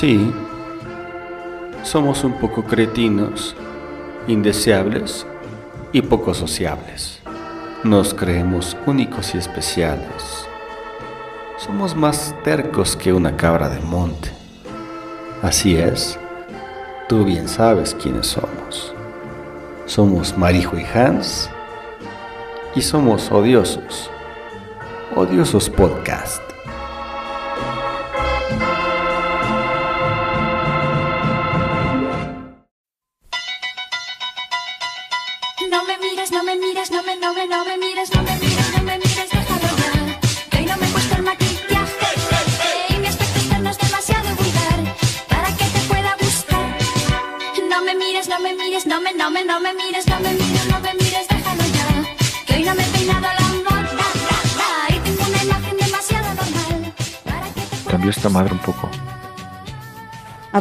Sí, somos un poco cretinos, indeseables y poco sociables. Nos creemos únicos y especiales. Somos más tercos que una cabra de monte. Así es, tú bien sabes quiénes somos. Somos Marijo y Hans y somos odiosos. Odiosos Podcast.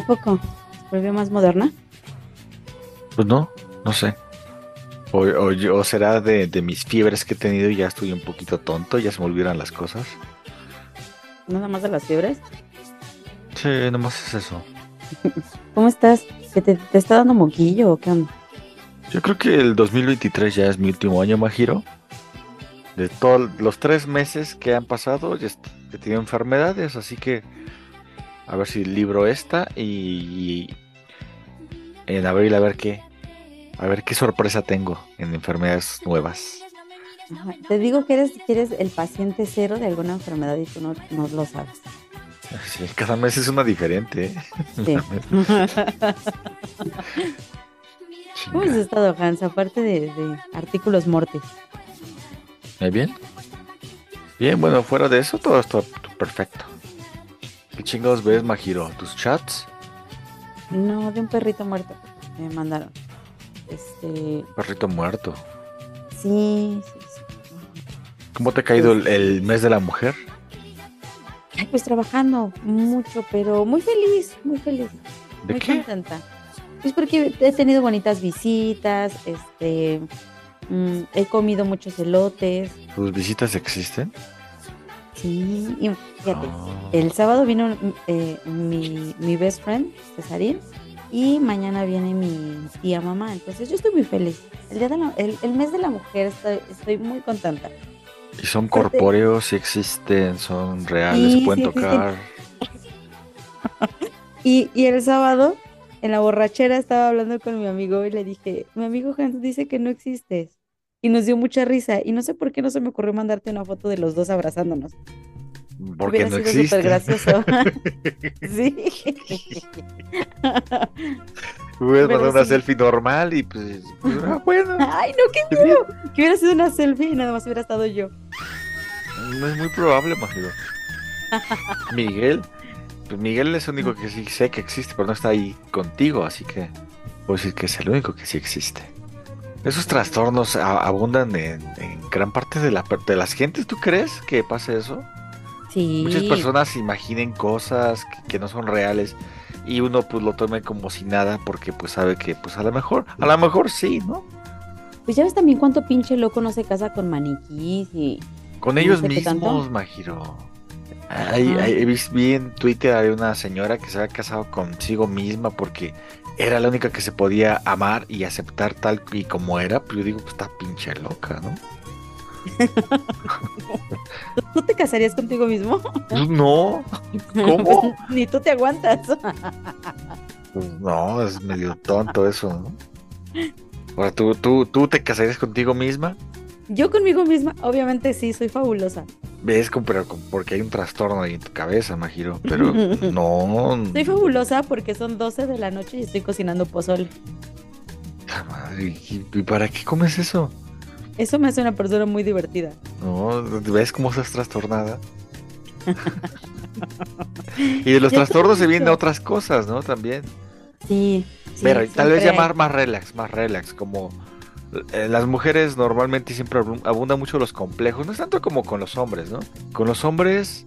Poco? ¿Se volvió más moderna? Pues no, no sé. O, o o será de, de mis fiebres que he tenido y ya estoy un poquito tonto, ya se me olvidan las cosas. ¿Nada más de las fiebres? Sí, nomás es eso. ¿Cómo estás? ¿Que te, te está dando moquillo o qué onda? Yo creo que el 2023 ya es mi último año, Majiro. De todos los tres meses que han pasado, ya he tenido enfermedades, así que a ver si libro esta y, y en abril a ver qué, a ver qué sorpresa tengo en enfermedades nuevas. Te digo que eres, que eres el paciente cero de alguna enfermedad y tú no, no lo sabes. Sí, cada mes es una diferente. ¿eh? Sí. ¿Cómo has estado, Hans? Aparte de, de artículos mortis. ¿Me bien? Bien, bueno, fuera de eso todo está perfecto. ¿Qué chingados ves, Majiro? ¿Tus chats? No, de un perrito muerto. Me mandaron. Este. Perrito muerto. Sí, sí, sí. ¿Cómo te ha caído el, el mes de la mujer? Ay, pues trabajando mucho, pero muy feliz, muy feliz. ¿De muy qué? contenta. Pues porque he tenido bonitas visitas, este, mm, he comido muchos elotes, ¿Tus visitas existen? Sí, y fíjate, Ah. el sábado vino eh, mi, mi best friend, Cesarín, y mañana viene mi tía mamá, entonces yo estoy muy feliz. El, día de la- el, el mes de la mujer estoy, estoy muy contenta. ¿Y son corpóreos? ¿Sí existen? ¿Son reales? Sí, ¿Pueden sí tocar? Y, y el sábado, en la borrachera, estaba hablando con mi amigo y le dije, mi amigo Hans dice que no existes. Y nos dio mucha risa. Y no sé por qué no se me ocurrió mandarte una foto de los dos abrazándonos. Porque Hubiera no sido existe. súper gracioso. sí. Hubieras mandado una sí. selfie normal y pues, pues, ah, bueno. Ay, no, qué miedo. Que hubiera sido una selfie y nada más hubiera estado yo. No es muy probable, Majiro. Miguel. Pues Miguel es el único que sí sé que existe, pero no está ahí contigo, así que puedo decir que es el único que sí existe. Esos trastornos a- abundan en, en gran parte de, la, de las gentes, ¿tú crees que pase eso? Sí. Muchas personas imaginen cosas que, que no son reales y uno pues lo tome como si nada porque pues sabe que pues a lo mejor, a lo mejor sí, ¿no? Pues ya ves también cuánto pinche loco no se casa con maniquís y... Con ellos mismos, Majiro. Ajá. hay- vi, en Twitter hay una señora que se había casado consigo misma porque era la única que se podía amar y aceptar tal y como era. Pero yo digo, pues está pinche loca, ¿no? ¿Tú, tú te casarías contigo mismo? Pues no, ¿cómo? Pues, ni tú te aguantas. Pues no, es medio tonto eso, ¿no? Ahora, ¿tú, tú, ¿tú te casarías contigo misma? Yo conmigo misma, obviamente sí, soy fabulosa. Ves, con- pero porque hay un trastorno ahí en tu cabeza, Majiro. Pero no. Soy fabulosa porque son 12 de la noche y estoy cocinando pozole. madre, ¿Y para qué comes eso? Eso me hace una persona muy divertida. No, ¿ves cómo estás trastornada? y de los trastornos se vienen otras cosas, ¿no? También. Sí. sí, Pero tal vez llamar hay. más relax, más relax, como las mujeres normalmente siempre abun- abundan mucho los complejos, no es tanto como con los hombres, ¿no? Con los hombres,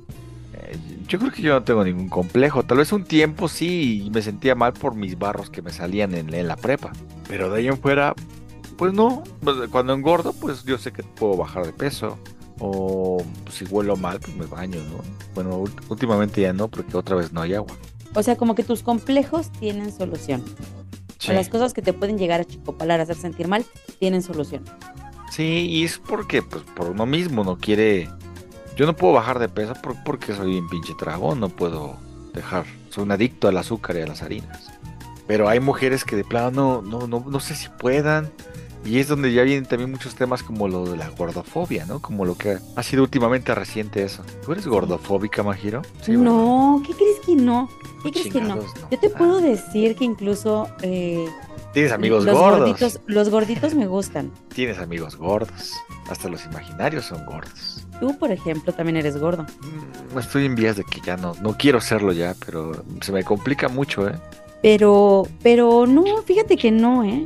eh, yo creo que yo no tengo ningún complejo, tal vez un tiempo sí y me sentía mal por mis barros que me salían en, en la prepa, pero de ahí en fuera, pues no, pues, cuando engordo, pues yo sé que puedo bajar de peso. O si huelo mal, pues me baño, ¿no? Bueno, últimamente ya no, porque otra vez no hay agua. O sea, como que tus complejos tienen solución. Sí. O las cosas que te pueden llegar a chicopalar, a hacer sentir mal, tienen solución. Sí, y es porque, pues, por uno mismo no quiere. Yo no puedo bajar de peso por- porque soy un pinche tragón, no puedo dejar. Soy un adicto al azúcar y a las harinas. Pero hay mujeres que de plano no, no, no, no sé si puedan. Y es donde ya vienen también muchos temas como lo de la gordofobia, ¿no? Como lo que ha sido últimamente reciente eso. ¿Tú eres gordofóbica, Majiro? Sí, no, ¿qué crees que no? ¿Qué crees que no? Yo te Ah, puedo decir que incluso eh, Tienes amigos los gordos. gorditos, los gorditos me gustan. Tienes amigos gordos. Hasta los imaginarios son gordos. Tú, por ejemplo, también eres gordo. Mm, Estoy en vías de que ya no, no quiero serlo ya, pero se me complica mucho, ¿eh? Pero, pero no, fíjate que no, ¿eh?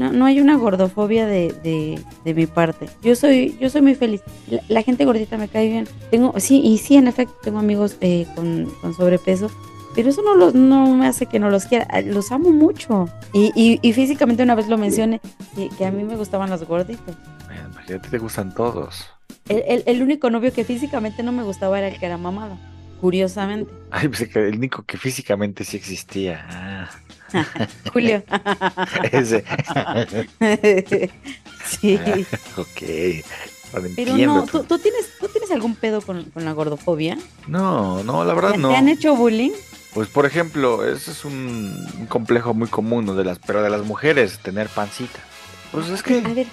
No, no hay una gordofobia de, de, de mi parte. Yo soy, yo soy muy feliz. La, la gente gordita me cae bien. Tengo, sí, y sí, en efecto, tengo amigos eh, con, con sobrepeso. Pero eso no, los, no me hace que no los quiera. Ah, Los amo mucho. Y, y, y físicamente una vez lo mencioné, que, que a mí me gustaban los gorditos. Bueno, imagínate, te gustan todos. El, el, el único novio que físicamente no me gustaba era el que era mamado. Curiosamente. Ay, que el único que físicamente sí existía. Ah, Julio. ese. sí. ok. Pero entiendo. no, ¿tú, tú tienes, ¿tú tienes algún pedo con, con la gordofobia? No, no, la verdad ¿Te, no. te han hecho bullying? Pues por ejemplo, ese es un, un complejo muy común, ¿no? de las, pero de las mujeres, tener pancita. Pues es que. A ver,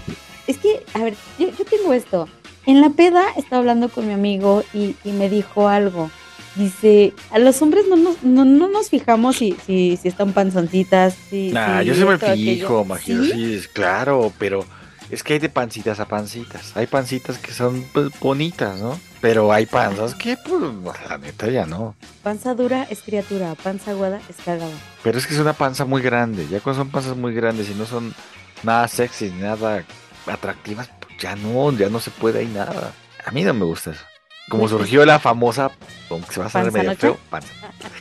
es que, a ver, yo, yo tengo esto. En la peda estaba hablando con mi amigo y, y me dijo algo. Dice, a los hombres no nos, no, no nos fijamos si, si, si están panzoncitas. Si, Nah, si yo se me esto, aquello". fijo, imagino, ¿Sí? claro, pero es que hay de pancitas a pancitas. Hay pancitas que son pues, bonitas, ¿no? Pero hay panzas que, pues, la neta ya no. Panza dura es criatura, panza aguada es cagada. Pero es que es una panza muy grande. Ya cuando son panzas muy grandes y no son nada sexy, nada atractivas, pues ya no, ya no se puede ahí nada. A mí no me gusta eso. Como Pues, surgió la famosa, aunque se va a hacer medio feo, panza.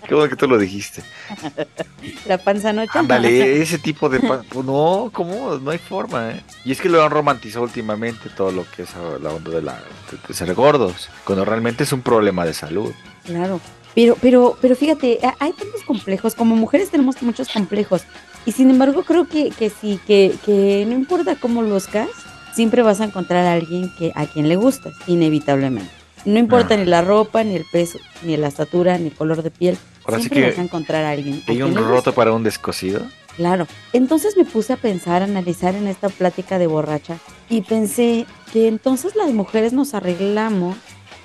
Qué bueno que tú lo dijiste. La panza noche. Ándale, ese tipo de pan- pues no, ¿cómo? No hay forma, ¿eh? Y es que lo han romantizado últimamente todo lo que es la onda de, la, de- de ser gordos, cuando realmente es un problema de salud. Claro, pero, pero, pero fíjate, hay tantos complejos, como mujeres tenemos muchos complejos, y sin embargo creo que, que sí, que, que no importa cómo luzcas, siempre vas a encontrar a alguien que, a quien le gustas, inevitablemente. No importa Ah. ni la ropa, ni el peso, ni la estatura, ni el color de piel, Ahora sí siempre que vas a encontrar a alguien. a hay un roto para un descosido. Claro. Entonces me puse a pensar, a analizar en esta plática de borracha y pensé que entonces las mujeres nos arreglamos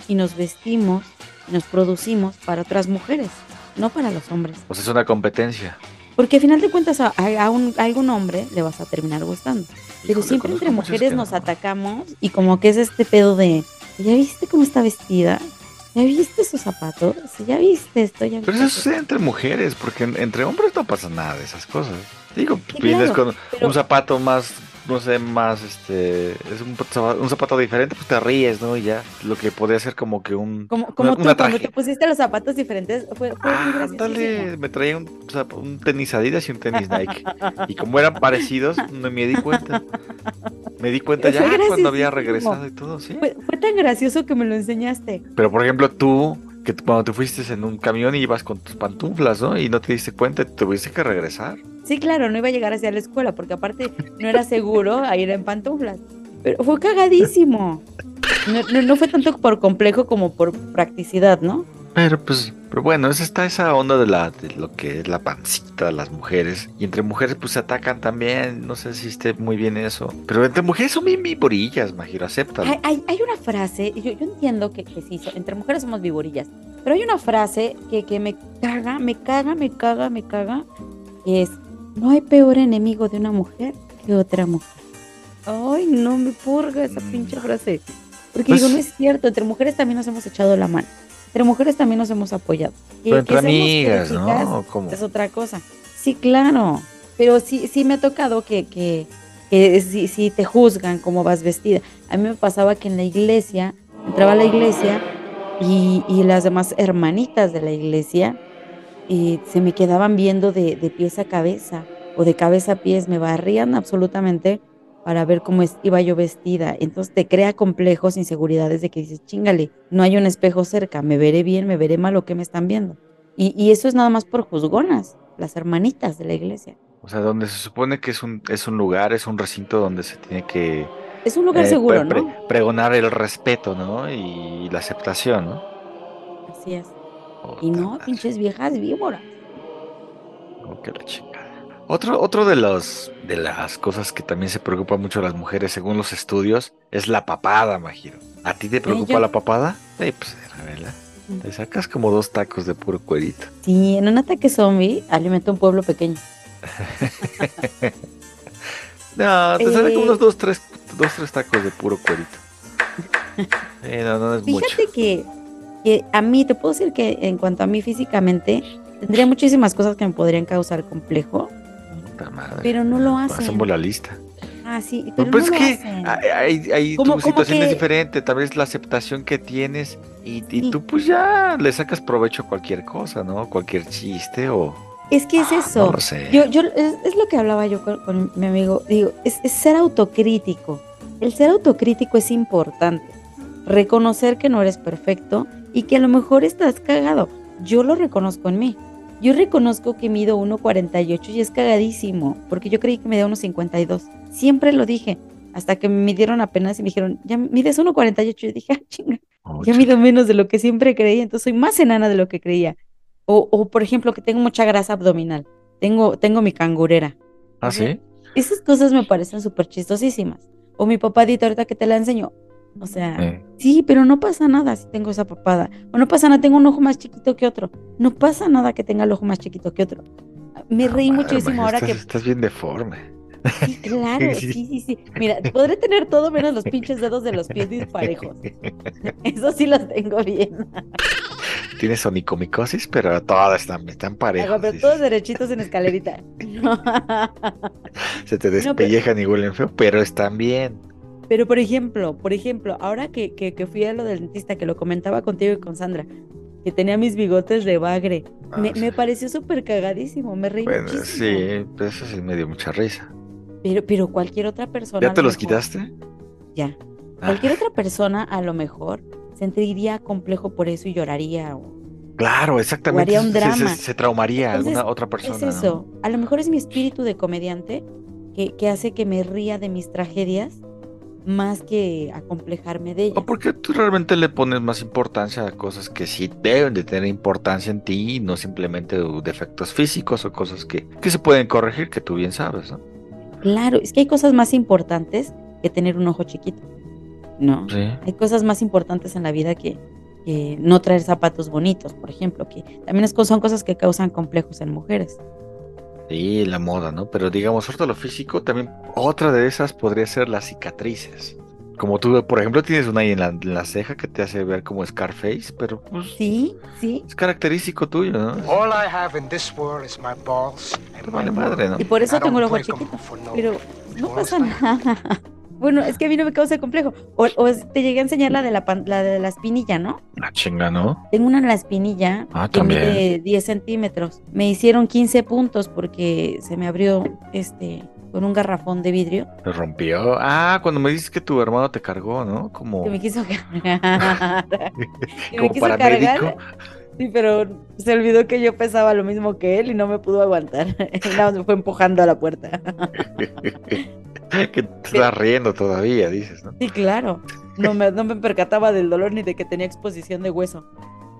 y nos vestimos y nos producimos para otras mujeres, no para los hombres. Pues es una competencia. Porque al final de cuentas a, a- a un- a algún hombre le vas a terminar gustando. Pero Híjole, siempre entre mujeres que nos no. atacamos y como que es este pedo de, ¿ya viste cómo está vestida? ¿Ya viste sus zapatos? ¿Ya viste esto? ¿Ya Pero eso sucede entre mujeres, porque en- entre hombres no pasa nada de esas cosas. Digo, Sí, vienes claro, con pero- un zapato más, no sé, más, este, es un, un zapato diferente, pues te ríes, ¿no? Y ya, lo que podría ser como que un... Como, como una- tú, cuando te pusiste los zapatos diferentes, fue, fue Ah, ándale, me traía un, tenis Adidas y un tenis Nike. Y como eran parecidos, no me di cuenta. Me di cuenta ya cuando había regresado y todo, sí. Fue, fue tan gracioso que me lo enseñaste. Pero por ejemplo, tú, que cuando te fuiste en un camión y ibas con tus pantuflas, ¿no? Y no te diste cuenta, tuviste que regresar. Sí, claro, no iba a llegar hacia la escuela porque aparte no era seguro ir en pantuflas. Pero fue cagadísimo. No, no fue tanto por complejo como por practicidad, ¿no? Pero pues, pero bueno, esa está esa onda de la de lo que es la pancita de las mujeres. Y entre mujeres pues se atacan también. No sé si esté muy bien eso. Pero entre mujeres son bien viborillas, Majiro, acéptalo. Hay, hay, hay una frase, yo, yo entiendo que, que sí, entre mujeres somos viborillas, pero hay una frase que, que me caga, me caga, me caga, me caga, que es, no hay peor enemigo de una mujer que otra mujer. Ay, no me purga esa Mm. pinche frase. Porque Pues- digo, no es cierto, entre mujeres también nos hemos echado la mano. Entre mujeres también nos hemos apoyado. Pero entre amigas, ¿no? ¿Cómo? Es otra cosa. Sí, claro. Pero sí, sí me ha tocado que, que, que si, si te juzgan cómo vas vestida. A mí me pasaba que en la iglesia, entraba a la iglesia y, y las demás hermanitas de la iglesia eh, se me quedaban viendo de, de pies a cabeza o de cabeza a pies, me barrían absolutamente para ver cómo es- iba yo vestida. Entonces te crea complejos, inseguridades de que dices, chingale, no hay un espejo cerca, me veré bien, me veré mal o qué me están viendo. Y, y eso es nada más por juzgonas, las hermanitas de la iglesia. O sea, donde se supone que es un, es un lugar, es un recinto donde se tiene que Es un lugar eh, seguro, pre- ¿no? pre- pregonar el respeto, ¿no? Y la aceptación, ¿no? Así es. Puta Y no, pinches viejas víboras. oh, que la. Otro, otro de los de las cosas que también se preocupa mucho a las mujeres, según los estudios, es la papada, Majiro. ¿A ti te preocupa yo- la papada? Sí, pues revela. Te sacas como dos tacos de puro cuerito. Sí, en un ataque zombie alimenta un pueblo pequeño. No, te salen como Eh. unos dos, tres, dos, tres tacos de puro cuerito. Eh, no, no es mucho. Fíjate que, que a mí, te puedo decir que en cuanto a mí físicamente, tendría muchísimas cosas que me podrían causar complejo. Puta madre. Pero no lo hacen. Hacemos la lista. Ah, sí, pero Pues no es lo que hay, hay, tu situación es que- diferente, tal vez la aceptación que tienes y, y Sí. tú pues ya le sacas provecho a cualquier cosa, ¿no? Cualquier chiste o... Es que es Ah, eso. No lo sé. Yo, yo, es, es lo que hablaba yo con, con mi amigo. Digo, es, es ser autocrítico. El ser autocrítico es importante. Reconocer que no eres perfecto y que a lo mejor estás cagado. Yo lo reconozco en mí. Yo reconozco que mido 1,48 y es cagadísimo, porque yo creí que medía 1,52. Siempre lo dije, hasta que me midieron apenas y me dijeron, ya mides 1,48. Yo dije, ah, chinga, Oh, ya mido menos de lo que siempre creía, entonces soy más enana de lo que creía. O, o por ejemplo, que tengo mucha grasa abdominal. Tengo, tengo mi cangurera. ¿Ah, sí? Esas cosas me parecen súper chistosísimas. O mi papadita ahorita que te la enseño. O sea, Eh, sí, pero no pasa nada si tengo esa papada. O no pasa nada, tengo un ojo más chiquito que otro. No pasa nada que tenga el ojo más chiquito que otro. Me no, reí madre, muchísimo ahora estás, que Estás bien deforme. Sí, claro, sí, sí, sí. Mira, podré tener todo menos los pinches dedos de los pies disparejos. Eso sí los tengo bien. Tienes onicomicosis, pero todas están, están parejos. Hago, pero todos derechitos en escalerita. No. Se te No, pero- despellejan y huelen feo, pero están bien. Pero por ejemplo, por ejemplo, ahora que, que, que fui a lo del dentista, que lo comentaba contigo y con Sandra, que tenía mis bigotes de bagre, Ah, me, sí. me pareció súper cagadísimo, me reí Bueno, muchísimo. sí, pues eso sí me dio mucha risa. Pero, pero cualquier otra persona. ¿Ya te lo los mejor- quitaste? Ya. Ah, Cualquier otra persona a lo mejor sentiría complejo por eso y lloraría. o- Claro, exactamente. haría un se- se- drama. Se, traumaría Entonces, alguna otra persona. Es ¿no? eso. A lo mejor es mi espíritu de comediante que, que hace que me ría de mis tragedias más que acomplejarme de ellas. O porque tú realmente le pones más importancia a cosas que sí deben de tener importancia en ti y no simplemente defectos físicos o cosas que, que se pueden corregir, que tú bien sabes, ¿no? Claro, es que hay cosas más importantes que tener un ojo chiquito. No. Sí. Hay cosas más importantes en la vida que, que no traer zapatos bonitos, por ejemplo, que también es son cosas que causan complejos en mujeres. Sí, la moda, ¿no? Pero digamos, ahorita lo físico, también otra de esas podría ser las cicatrices. Como tú, por ejemplo, tienes una ahí en la, en la ceja que te hace ver como Scarface, pero pues Sí, sí. es característico tuyo, ¿no? All I have in this world is my balls vale madre, ¿no? Y por eso tengo el ojo chiquito. Pero no pasa nada. Bueno, es que a mí no me causa complejo. O, o te llegué a enseñar la de la, pan- la de la espinilla, ¿no? La chinga, ¿no? Tengo una en la espinilla Ah, que también. mide 10 centímetros. Me hicieron 15 puntos porque se me abrió este con un garrafón de vidrio Se rompió. Ah, cuando me dices que tu hermano te cargó, ¿no? Como, que me quiso cargar. que me quiso paramédico. cargar. Sí, pero se olvidó que yo pesaba lo mismo que él y no me pudo aguantar. Nada más me fue empujando a la puerta. que te estás riendo todavía, dices, ¿no? Sí, claro. No me, no me percataba del dolor ni de que tenía exposición de hueso.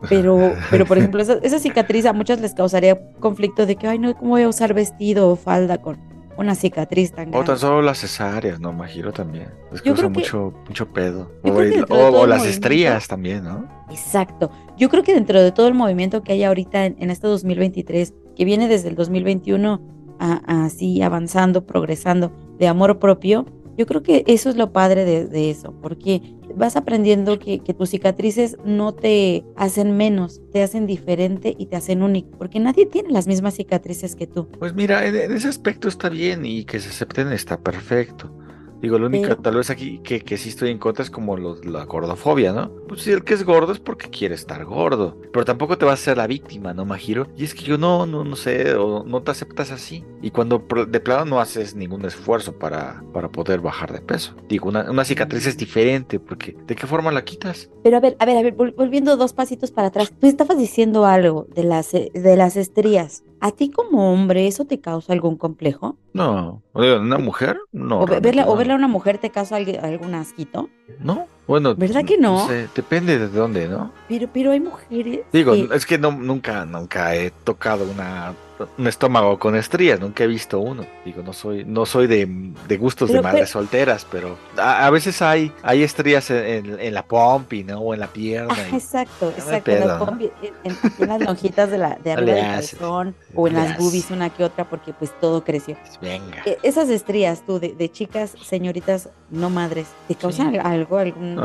Pero, pero por ejemplo, esa, esa cicatriz a muchas les causaría conflicto de que, ay, no, ¿cómo voy a usar vestido o falda con una cicatriz tan O tan grande? solo las cesáreas, ¿no? Imagino también. Es que Yo usa creo que- mucho, mucho pedo. O, el- las estrías también, ¿no? Exacto. Yo creo que dentro de todo el movimiento que hay ahorita en, en este 2023, que viene desde el 2021 a- a así avanzando, progresando de amor propio, yo creo que eso es lo padre de, eso, porque vas aprendiendo que, tus cicatrices no te hacen menos, te hacen diferente y te hacen único, porque nadie tiene las mismas cicatrices que tú. Pues mira, en ese aspecto está bien y que se acepten está perfecto. Digo, lo único Pero- tal vez aquí que, que sí estoy en contra es como los- la gordofobia, ¿no? Pues si el que es gordo es porque quiere estar gordo. Pero tampoco te vas a ser la víctima, ¿no, Majiro? Y es que yo no, no, no sé, o no te aceptas así. Y cuando de plano no haces ningún esfuerzo para, para poder bajar de peso. Digo, una, una cicatriz es diferente, porque ¿de qué forma la quitas? Pero a ver, a ver, a ver, vol- volviendo dos pasitos para atrás, tú estabas diciendo algo de las, eh, de las estrías. ¿A ti como hombre eso te causa algún complejo? No, o ¿una mujer? No. ¿O, verla, o no. verla a una mujer te causa algún asquito? No, bueno. ¿Verdad que no? sé, depende de dónde, ¿no? Pero, pero hay mujeres Digo, que- es que no, nunca, nunca he tocado una, un estómago con estrías, nunca he visto uno. Digo, no soy, no soy de, de gustos Pero- de madres pero- solteras, pero a, a veces hay, hay estrías en, en- en la pompi, ¿no? O en la pierna. Ajá, y- exacto, hay exacto. en las pedo, ¿no? pompi- en, en- las lonjitas de, la, de No arriba del calzón o en no las boobies una que otra porque pues todo creció. Venga. E- Esas estrías tú de, de chicas, señoritas no madres, ¿te causan algo, algún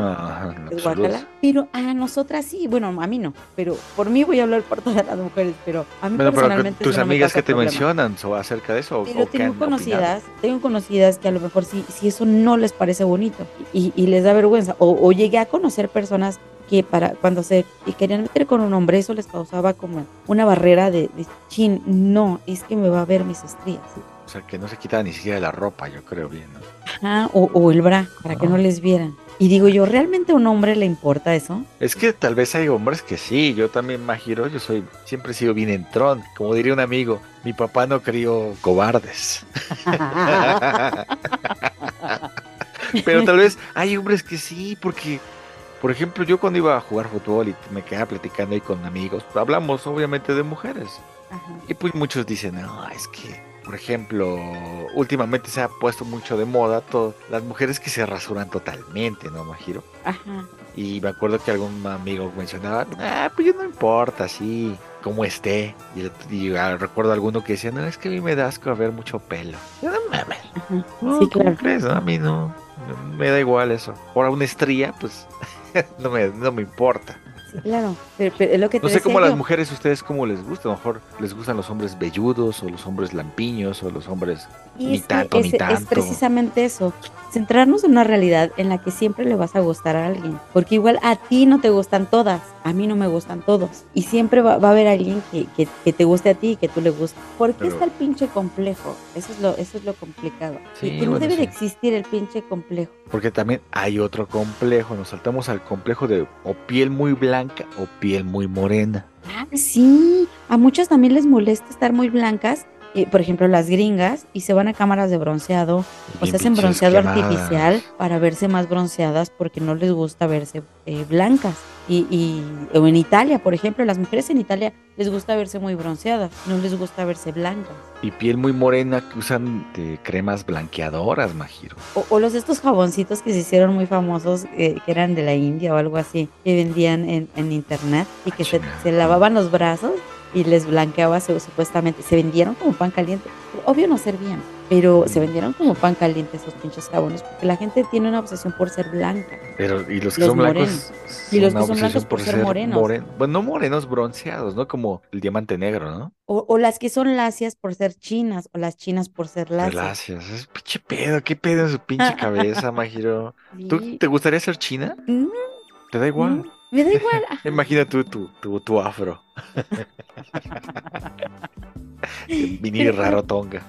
Pero a nosotras sí, bueno, a mí no, pero por mí voy a hablar por todas las mujeres, pero a mí Bueno, pero personalmente tus no amigas que te problema. mencionan so- acerca de eso, Pero o tengo conocidas, tengo conocidas que a lo mejor sí, sí eso no les parece bonito y, y les da vergüenza. O, o llegué a conocer personas que para cuando se y querían meter con un hombre, eso les causaba como una barrera de, de chin, no, es que me va a ver mis estrías. O sea, que no se quita ni siquiera la ropa, yo creo bien, ¿no? Ajá, o, o el bra, para que no les vieran. Y digo yo, ¿realmente a un hombre le importa eso? Es que tal vez hay hombres que sí, yo también, Majiro, yo soy, siempre he sido bien entrón. Como diría un amigo, mi papá no crió cobardes. Pero tal vez hay hombres que sí, porque, por ejemplo, yo cuando iba a jugar fútbol y me quedaba platicando ahí con amigos, hablamos obviamente de mujeres. Ajá. Y pues muchos dicen, no, es que, por ejemplo, últimamente se ha puesto mucho de moda todo, las mujeres que se rasuran totalmente, ¿no, Majiro? Ajá. Y me acuerdo que algún amigo mencionaba, ah, pues yo no importa, así, como esté. Y, ah, recuerdo alguno que decía, no, es que a mí me da asco ver mucho pelo. Yo no mames. Ajá. No, Sí, ¿cómo claro. crees? No, a mí no, me da igual eso. Ahora una estría, pues, no me, no me importa. Claro. Pero, pero es lo que te No sé cómo a las yo. mujeres, ustedes cómo les gusta. A lo mejor les gustan los hombres velludos, o los hombres lampiños, o los hombres... Y Ni es tanto, es precisamente eso, centrarnos en una realidad en la que siempre le vas a gustar a alguien, porque igual a ti no te gustan todas, a mí no me gustan todos, y siempre va, va a haber alguien que, que- que te guste a ti y que tú le gustes. ¿Por qué Pero- está el pinche complejo? Eso es lo, eso es lo complicado. Sí, que que no debe de existir el pinche complejo. Porque también hay otro complejo, nos saltamos al complejo de o piel muy blanca o piel muy morena. Ah, sí, a muchas también les molesta estar muy blancas. Eh, por ejemplo, las gringas y se van a cámaras de bronceado o se hacen bronceado quemadas. artificial para verse más bronceadas porque no les gusta verse eh, blancas. Y, y- o en Italia, por ejemplo, las mujeres en Italia les gusta verse muy bronceadas, no les gusta verse blancas. Y piel muy morena que usan de cremas blanqueadoras, Majiro. O, o los de estos jaboncitos que se hicieron muy famosos, eh, que eran de la India o algo así, que vendían en, en internet y que se, se lavaban los brazos y les blanqueaba su- supuestamente. Se vendieron como pan caliente. Obvio no servían, pero se vendieron como pan caliente esos pinches jabones porque la gente tiene una obsesión por ser blanca. Pero, y los que Los son blancos. morenos. Y los que son blancos por ser morenos. moren- Bueno, no morenos, bronceados, ¿no? Como el diamante negro, ¿no? O, o las que son lacias por ser chinas o las chinas por ser lacias. Gracias. Es pinche pedo. ¿Qué pedo en su pinche cabeza, Majiro? ¿Tú Sí. te gustaría ser china? Mm, ¿Te da igual? mm, me da igual. Imagina tú tu, tu, tu afro. Vinir Pero- raro tonga.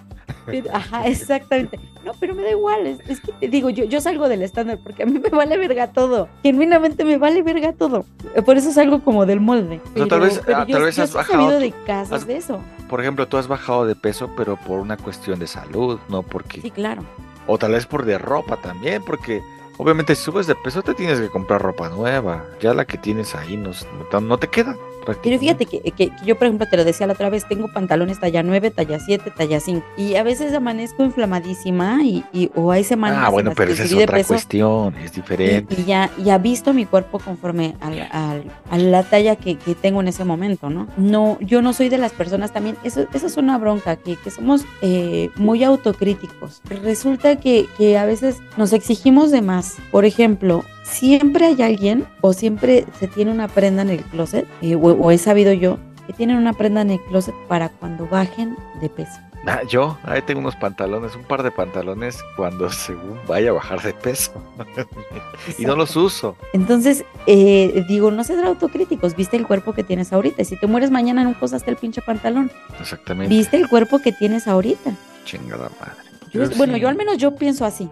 Pero- Ajá, exactamente. No, pero me da igual. Es, es que te digo, yo, yo salgo del estándar porque a mí me vale verga todo. Genuinamente me vale verga todo. Por eso salgo como del molde. O sea, tal vez- ah, yo, tal vez yo has he bajado de casos has- de eso. Por ejemplo, tú has bajado de peso, pero por una cuestión de salud, no porque... Sí, claro. O tal vez por de ropa también, porque obviamente si subes de peso te tienes que comprar ropa nueva. Ya la que tienes ahí no, no- te queda. Pero fíjate que, que- que yo, por ejemplo, te lo decía la otra vez, tengo pantalones talla 9, talla 7, talla 5. Y a veces amanezco inflamadísima y, y- o hay semanas Ah, en bueno, las pero que esa es otra peso cuestión, es diferente. Y, y ya, ya visto mi cuerpo conforme al- al- a la talla que, que tengo en ese momento, ¿no? No, yo no soy de las personas también, eso, eso es una bronca, que, que somos eh, muy autocríticos. Resulta que, que a veces nos exigimos de más. Por ejemplo, siempre hay alguien o siempre se tiene una prenda en el closet, eh, o, o he sabido yo, que tienen una prenda en el closet para cuando bajen de peso. Ah, yo, ahí tengo unos pantalones, un par de pantalones cuando según vaya a bajar de peso. y no los uso. Entonces, eh, digo, no seas autocríticos, viste el cuerpo que tienes ahorita. Si te mueres mañana, no usaste el pinche pantalón. Exactamente. Viste el cuerpo que tienes ahorita. Chingada madre. Yo- Yo bueno, sí. yo al menos yo pienso así.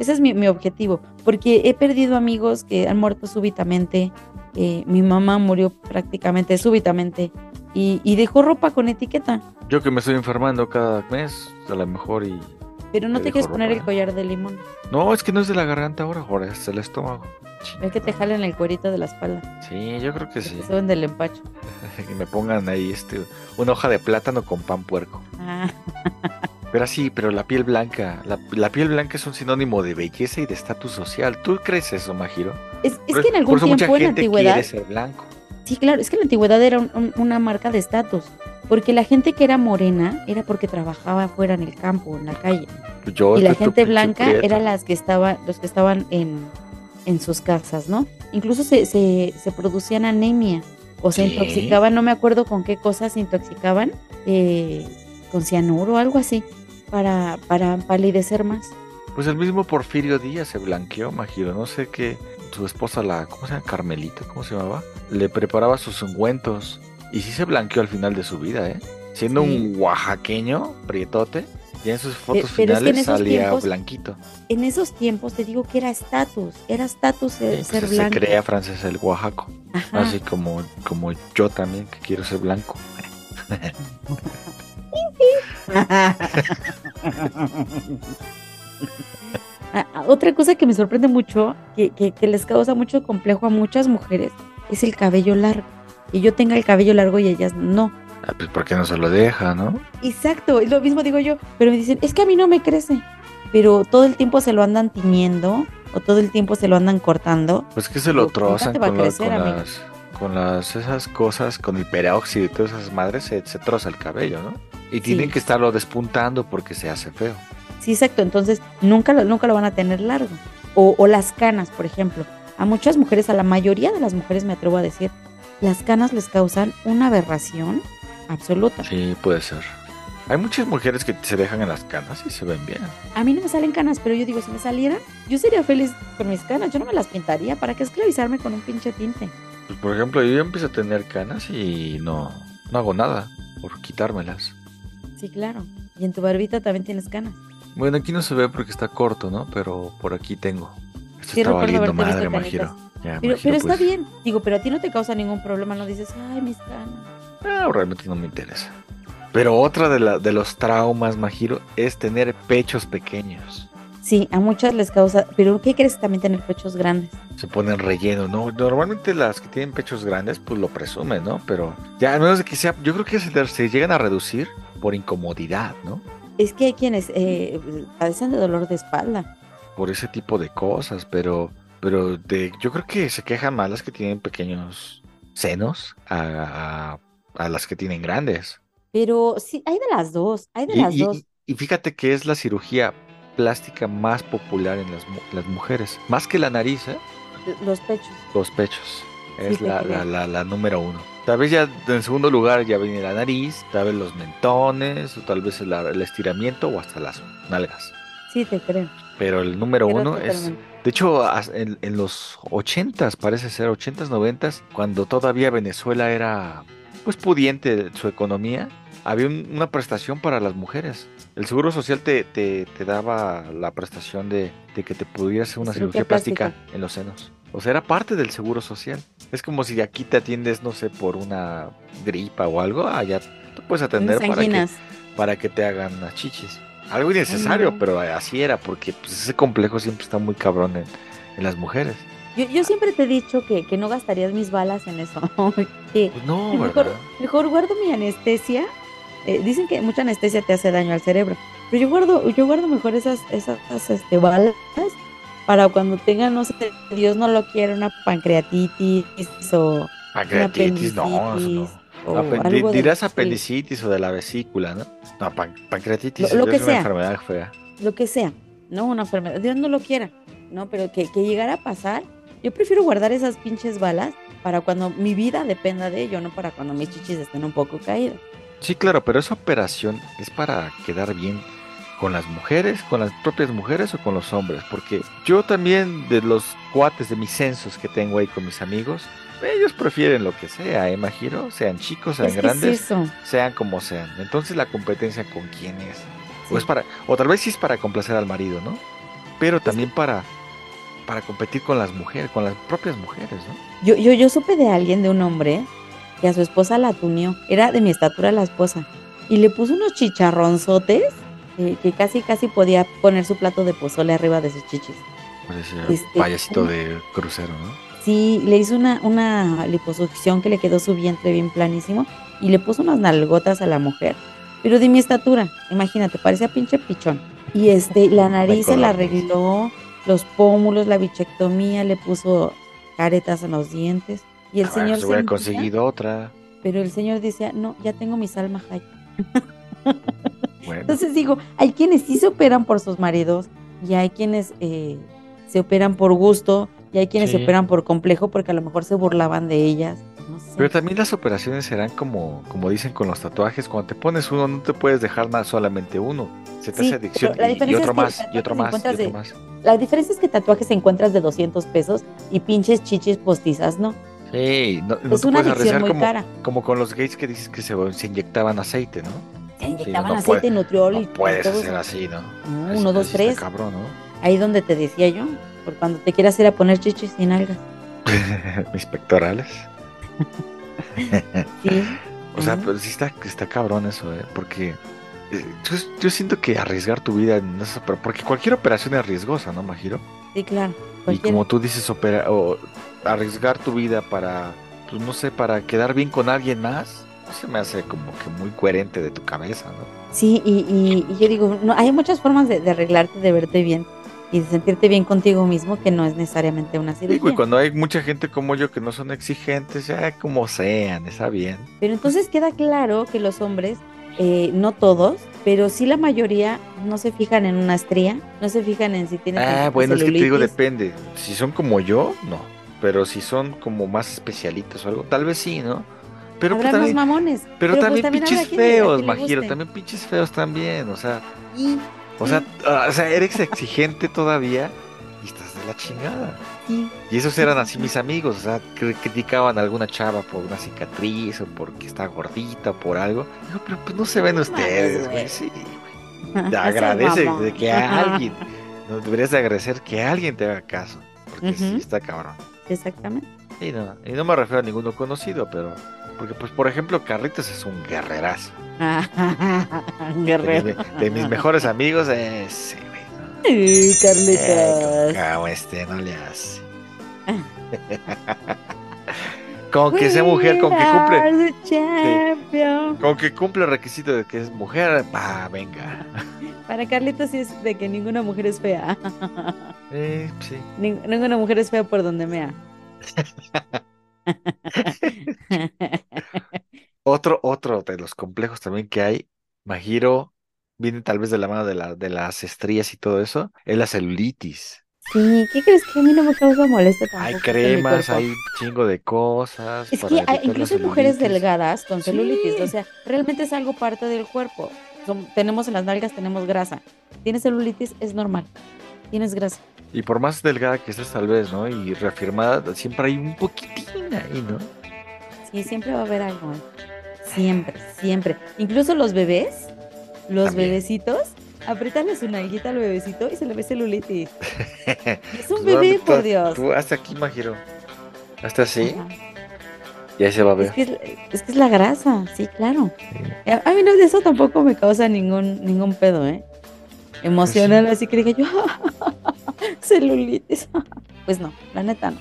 Ese es mi, mi objetivo. Porque he perdido amigos que han muerto súbitamente. eh, mi mamá murió prácticamente súbitamente. Y, y dejó ropa con etiqueta. Yo que me estoy enfermando cada mes, a lo mejor y... Pero no Te quieres poner el ¿eh? collar de limón. No, es que no es de la garganta ahora, ahora es del estómago. Es que te jalen el cuerito de la espalda. Sí, yo creo que Que sí. suben del empacho. Y me pongan ahí este, una hoja de plátano con pan puerco. Ah, Pero así, pero la piel blanca, la, la piel blanca es un sinónimo de belleza y de estatus social. ¿Tú crees eso, Majiro? es, que en por algún eso mucha tiempo en gente antigüedad. quiere ser blanco. Sí, claro, es que en la antigüedad era un- un- una marca de estatus. Porque la gente que era morena era porque trabajaba afuera en el campo, en la calle. Yo y la gente blanca eran las que estaban, los que estaban en, en sus casas, ¿no? Incluso se, se, se producían anemia o se ¿Qué? intoxicaban, no me acuerdo con qué cosas se intoxicaban, eh, con cianuro o algo así, para, para palidecer más. Pues el mismo Porfirio Díaz se blanqueó, Majiro. No sé qué. Su esposa, la. ¿Cómo se llama? Carmelita, ¿cómo se llamaba? Le preparaba sus ungüentos. Y sí se blanqueó al final de su vida, ¿eh? Siendo Sí. un oaxaqueño, prietote. Ya en sus fotos pero es que en finales esos salía tiempos- blanquito. En esos tiempos te digo que era estatus, era estatus ser, Pues ser se crea francés el Oaxaco. Ajá. Así como, como yo también, que quiero ser blanco. Ah, ah, Otra cosa que me sorprende mucho, que, que- que les causa mucho complejo a muchas mujeres, es el cabello largo. Y yo tenga el cabello largo y ellas no. Ah, pues porque no se lo deja, ¿no? Exacto, lo mismo digo yo, pero me dicen, es que a mí no me crece. Pero todo el tiempo se lo andan tiñendo o todo el tiempo se lo andan cortando. Pues que se lo Digo, ¿nunca trozan con, la- crecer, con las con las esas cosas, con el peróxido y todas esas madres, se, se troza el cabello, ¿no? Y tienen que estarlo despuntando porque se hace feo. Sí, exacto, entonces nunca lo, nunca lo van a tener largo. O, o las canas, por ejemplo. A muchas mujeres, a la mayoría de las mujeres me atrevo a decir, las canas les causan una aberración absoluta. Sí, puede ser. Hay muchas mujeres que se dejan en las canas y se ven bien. A mí no me salen canas, pero yo digo, si me salieran, yo sería feliz con mis canas, yo no me las pintaría, ¿para qué esclavizarme con un pinche tinte? Pues, por ejemplo, yo ya empiezo a tener canas y no, no hago nada por quitármelas. Sí, claro. Y en tu barbita también tienes canas. Bueno, aquí no se ve porque está corto, ¿no? Pero por aquí tengo. Esto Sí, está valiendo madre, canitas. Majiro. Ya, Pero, Majiro, pero está pues, bien, digo, pero a ti no te causa ningún problema, no dices, ay, mis canas. No, realmente no me interesa. Pero otra de, la, de los traumas, Majiro, es tener pechos pequeños. Sí, a muchas les causa, pero ¿qué crees también tener pechos grandes? Se ponen relleno, ¿no? Normalmente las que tienen pechos grandes, pues lo presumen, ¿no? Pero ya, a menos de que sea, yo creo que se, se llegan a reducir por incomodidad, ¿no? Es que hay quienes eh, padecen de dolor de espalda. Por ese tipo de cosas, pero, pero de, yo creo que se quejan más las que tienen pequeños senos a, a- a las que tienen grandes. Pero sí, hay de las dos, hay de Y, las y- dos. y fíjate que es la cirugía plástica más popular en las, las mujeres. Más que la nariz, ¿eh? Los pechos. Los pechos. Sí, Es te la, la, la, la número uno. Tal vez ya en segundo lugar ya viene la nariz, tal vez los mentones, o tal vez el, el estiramiento o hasta las nalgas. Sí, te creo. Pero el número uno es... De hecho, en, en los ochentas, parece ser, ochentas, noventas, cuando todavía Venezuela era pues pudiente su economía, había un- una prestación para las mujeres. El Seguro Social te, te, te daba la prestación de, de que te pudieras hacer una Cirugía cirugía plástica, plástica. en los senos. O sea, era parte del Seguro Social. Es como si aquí te atiendes, no sé, por una gripa o algo, allá te puedes atender para que, para que te hagan las chichis. Algo innecesario, pero así era, porque pues, ese complejo siempre está muy cabrón en, en las mujeres. Yo, yo siempre te he dicho que, que no gastarías mis balas en eso. que Pues no, mejor, ¿verdad? mejor guardo mi anestesia. Eh, dicen que mucha anestesia te hace daño al cerebro. Pero yo guardo, yo guardo mejor esas, esas este, balas para cuando tenga, no sé, Dios no lo quiera, una pancreatitis o Pancreatitis, no, eso apendicitis, no. o algo de- dirás sí. apendicitis o de la vesícula, ¿no? No, pan- pancreatitis Lo- lo es que una sea. enfermedad fea. lo que sea, ¿no? Una enfermedad, Dios no lo quiera, ¿no? Pero que, que llegara a pasar, yo prefiero guardar esas pinches balas para cuando mi vida dependa de ello, no para cuando mis chichis estén un poco caídas. Sí, claro, pero esa operación es para quedar bien con las mujeres, con las propias mujeres o con los hombres, porque yo también de los cuates de mis censos que tengo ahí con mis amigos, ellos prefieren lo que sea, ¿eh, Majiro? Sean chicos, sean Es que es grandes, sean como sean. Entonces la competencia con quién es. Sí. O es para, o tal vez sí es para complacer al marido, ¿no? Pero también para, para competir con las mujeres, con las propias mujeres, ¿no? Yo, yo, yo supe de alguien, de un hombre, que a su esposa la tuneó. Era de mi estatura la esposa. Y le puso unos chicharronzotes que, que casi, casi podía poner su plato de pozole arriba de sus chichis. Parecía Este, payasito de crucero, ¿no? Sí, le hizo una, una liposucción que le quedó su vientre bien planísimo y le puso unas nalgotas a la mujer. Pero de mi estatura, imagínate, parecía pinche pichón. Y este, la nariz se la color. arregló, los pómulos, la bichectomía, le puso caretas en los dientes. Y el Ah, bueno, señor se hubiera conseguido otra. pero el señor decía, no, ya tengo mi salma Hayek. Bueno, Entonces digo, hay quienes sí se operan por sus maridos y hay quienes eh, se operan por gusto y hay quienes se operan por complejo porque a lo mejor se burlaban de ellas. No sé. Pero también las operaciones serán como, como dicen con los tatuajes, cuando te pones uno no te puedes dejar más solamente uno. Se te Sí, hace adicción y- otro más, y otro más, y otro de- más. La diferencia es que tatuajes encuentras de 200 pesos y pinches chichis postizas, ¿no? Sí, no, no es te una puedes adicción arriesgar muy como, cara. como con los gays que dices que se, se inyectaban aceite, ¿no? Se inyectaban no aceite, puede- nutriol y No puedes todo hacer así, ¿no? No, Así- uno, dos, así está tres. cabrón, ¿no? Ahí donde te decía yo, por cuando te quieras ir a poner chichis sin algas. Mis pectorales. Sí. O sea, Ajá. pero sí está, está cabrón eso, ¿eh? Porque eh, yo, yo siento que arriesgar tu vida en eso, pero porque cualquier operación es riesgosa, ¿no, Majiro? Sí, claro. Y como tú dices, opera, o arriesgar tu vida para, pues no sé, para quedar bien con alguien más, se me hace como que muy coherente de tu cabeza, ¿no? Sí, y, y- y yo digo, no, hay muchas formas de, de arreglarte, de verte bien y de sentirte bien contigo mismo que no es necesariamente una cirugía. Y cuando hay mucha gente como yo que no son exigentes, ya como sean, está bien. Pero entonces queda claro que los hombres, eh, no todos, pero sí la mayoría no se fijan en una estría, no se fijan en si tienes Ah, bueno, es que te digo, depende. Si son como yo, no. Pero si son como más especialitos o algo, tal vez sí, ¿no? Pero pues, más también, mamones. pero pues, también pinches feos, Majiro, también pinches feos también, o sea, Y, o sea, ah, o sea, eres exigente todavía y estás de la chingada. y- Y esos eran así mis amigos, o sea, criticaban a alguna chava por una cicatriz o porque está gordita o por algo. Digo, pero pues no se ven ustedes, güey. güey, sí. No seas agradece de que alguien, no deberías de agradecer que alguien te haga caso, porque sí está cabrón. Exactamente. Y no, y no me refiero a ninguno conocido, pero porque pues por ejemplo Carlitos es un guerrerazo. De mis, Guerrero. de mis mejores amigos, ese güey. ¿no? Eh, Carlitos. como este no le hace. con que sea mujer, con que cumple, con que cumple el requisito de que es mujer, va, venga. Para Carlitos sí es de que ninguna mujer es fea. Eh, sí. Ning- ninguna mujer es fea por donde mea. Otro, otro de los complejos también que hay, Majiro, viene tal vez de la mano de, la, de las estrías y todo eso, es la celulitis. Sí, ¿qué crees que a mí no me causa molestia tampoco? Hay cremas, hay chingo de cosas. Es que hay- la incluso hay mujeres delgadas con Sí. celulitis, o sea, realmente es algo parte del cuerpo. Son- tenemos en las nalgas, tenemos grasa. Tienes celulitis, es normal. Tienes grasa. Y por más delgada que estés tal vez, ¿no? Y reafirmada, siempre hay un poquitín ahí, ¿no? Sí, siempre va a haber algo. Siempre, siempre. Incluso los bebés, los También. bebecitos, apretarle su nalguita al bebecito y se le ve celulitis. Es un Pues, bebé, por Dios. Tú hasta aquí, Majiro. Hasta así, Ajá. y ahí se va a Es ver. que es, es que es la grasa, sí, claro. A, a mí no, de eso tampoco me causa ningún, ningún pedo, ¿eh? Emocional, así que diga yo, celulitis. Pues no, la neta no.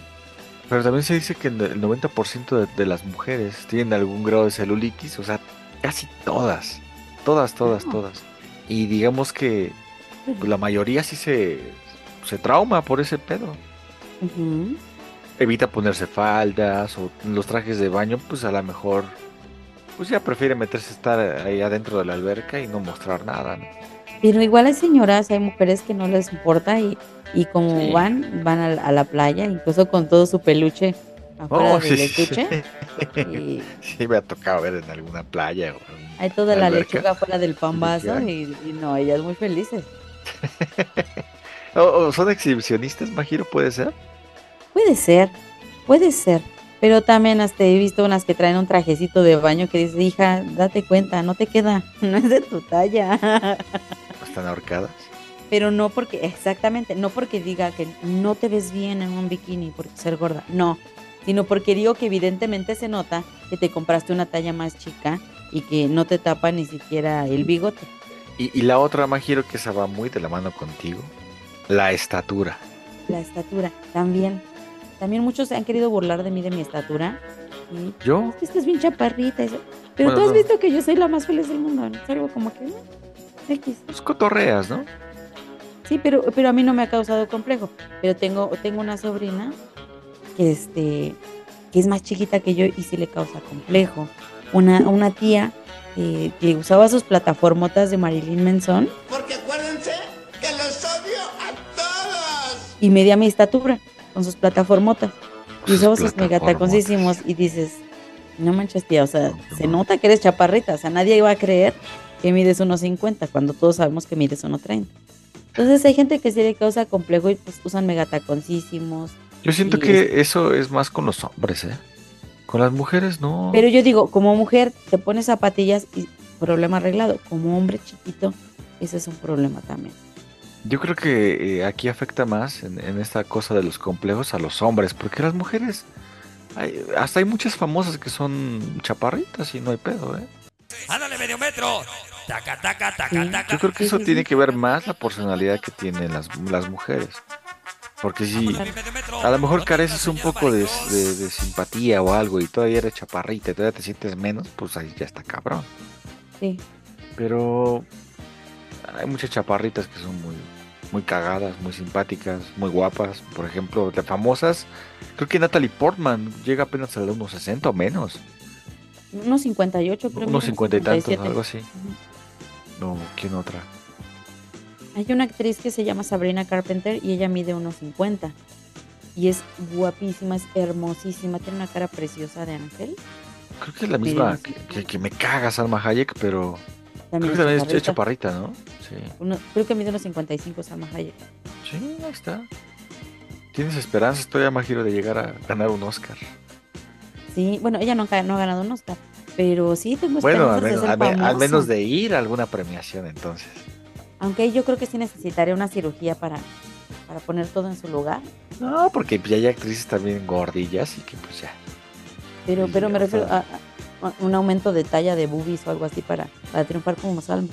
Pero también se dice que el el 90% de, de las mujeres tienen algún grado de celulitis, o sea, casi todas. Todas, todas, todas. Y digamos que pues, la mayoría sí se, se trauma por ese pedo. Evita ponerse faldas o los trajes de baño, pues a lo mejor, pues ya prefiere meterse a estar ahí adentro de la alberca y no mostrar nada. ¿no? Pero igual hay señoras, hay mujeres que no les importa y, y como Sí. van, van a, a la playa, incluso con todo su peluche afuera Oh, del sí, sí. estuche. Y Sí, me ha tocado ver en alguna playa. O en hay toda la alberca. lechuga afuera del pambazo y, y no, ellas muy felices. O- o son exhibicionistas, Majiro, puede ser. Puede ser, puede ser. Pero también hasta he visto unas que traen un trajecito de baño que dice, hija, date cuenta, no te queda, no es de tu talla. Están ahorcadas. Pero no porque, exactamente, no porque diga que no te ves bien en un bikini por ser gorda, no, sino porque digo que evidentemente se nota que te compraste una talla más chica y que no te tapa ni siquiera el bigote. Y, y la otra, Majiro, que esa va muy de la mano contigo. La estatura. La estatura, también. También muchos se han querido burlar de mí, de mi estatura. ¿Yo? es que estás bien chaparrita. eso". Pero Bueno, tú has no. visto que yo soy la más feliz del mundo. ¿no? Es algo como que... "Eh, X. Pues cotorreas, ¿no? Sí, pero, pero a mí no me ha causado complejo. Pero tengo, tengo una sobrina que este que es más chiquita que yo y sí le causa complejo. Una, una tía eh, que usaba sus plataformotas de Marilyn Manson Porque acuérdense que los odio a todos. y media mi estatura con sus plataformotas. Y usaba sus megataconcísimos y dices, no manches tía, o sea, se nota que eres chaparrita, o sea, nadie iba a creer que mides 1.50 cuando todos sabemos que mides 1.30. Entonces hay gente que sí le causa complejo y pues usan megataconcísimos. Yo siento Y que eso es más con los hombres, ¿eh? Con las mujeres no. Pero yo digo, como mujer te pones zapatillas y problema arreglado. Como hombre chiquito, ese es un problema también. Yo creo que eh, aquí afecta más en, en esta cosa de los complejos a los hombres, porque las mujeres, hay- hasta hay muchas famosas que son chaparritas y no hay pedo, ¿eh? Ándale, medio metro. Taca, taca, taca, Sí. taca. Yo creo que eso tiene que ver más la personalidad que tienen las, las mujeres. Porque si a lo mejor ¿Dónde careces un poco de, de- de simpatía o algo y todavía eres chaparrita y todavía te sientes menos, pues ahí ya está cabrón. Sí. Pero hay muchas chaparritas que son muy, muy cagadas, muy simpáticas, muy guapas. Por ejemplo, de famosas, creo que Natalie Portman llega apenas a los 1.60 o menos. Unos 58, creo. Unos mira, 50 y tantos, 57. algo así. No, ¿quién otra? Hay una actriz que se llama Sabrina Carpenter y ella mide unos 50. Y es guapísima, es hermosísima, tiene una cara preciosa de ángel. Creo que es la Mide misma que, 50. que- que me caga Salma Hayek, pero También creo que también es chaparrita. ¿no? Sí. Uno- creo que mide unos 55 Salma Hayek. Sí, ahí está. Tienes esperanzas todavía, Majiro, de llegar a ganar un Oscar. Sí, bueno, ella no, ha- no ha ganado un Oscar, pero sí tengo Bueno, esperanzas ser al, al menos de ir a alguna premiación entonces. Aunque yo creo que sí necesitaría una cirugía para, para poner todo en su lugar. No, porque ya hay actrices también gordillas y que pues ya. Pero, pero me refiero a, a un aumento de talla de boobies o algo así para, para triunfar como Salma.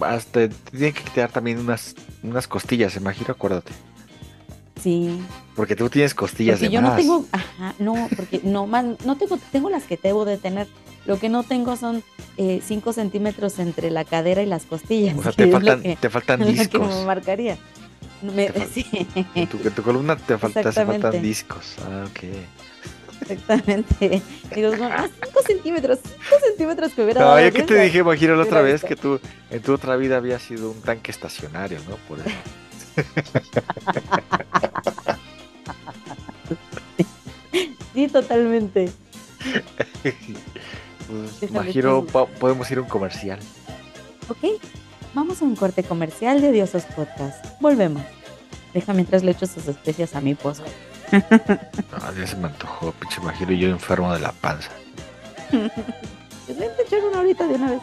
Hasta tienen que quitar también unas, unas costillas, ¿eh, Majiro? Acuérdate. Sí, Porque tú tienes costillas porque de yo más. no tengo, ajá, no, porque no más, no tengo, tengo las que debo de tener. Lo que no tengo son 5 centímetros entre la cadera y las costillas. O sea, que te faltan, que- te faltan lo que discos. me marcaría. Me- Te fal- sí, En tu, en tu columna te, falta, te faltan discos. Ah, ok. exactamente. Digo, 5 centímetros, 5 centímetros que hubiera No, dado ya que te dije, Majiro, la otra vez que tú en tu otra vida había sido un tanque estacionario, ¿no? Por eso. Sí, totalmente. Pues, Majiro, podemos ir a un comercial. Ok, vamos a un corte comercial de Odiosos Podcast. Volvemos. Deja mientras le echo sus especias a mi pozo. Ah, ya se me antojó, pinche Majiro, y yo enfermo de la panza. Vente a echar una horita de una vez.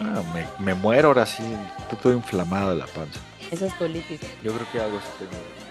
Ah, me, me muero ahora sí, estoy todo inflamado de la panza. Eso es colitis. Yo creo que algo sí tengo.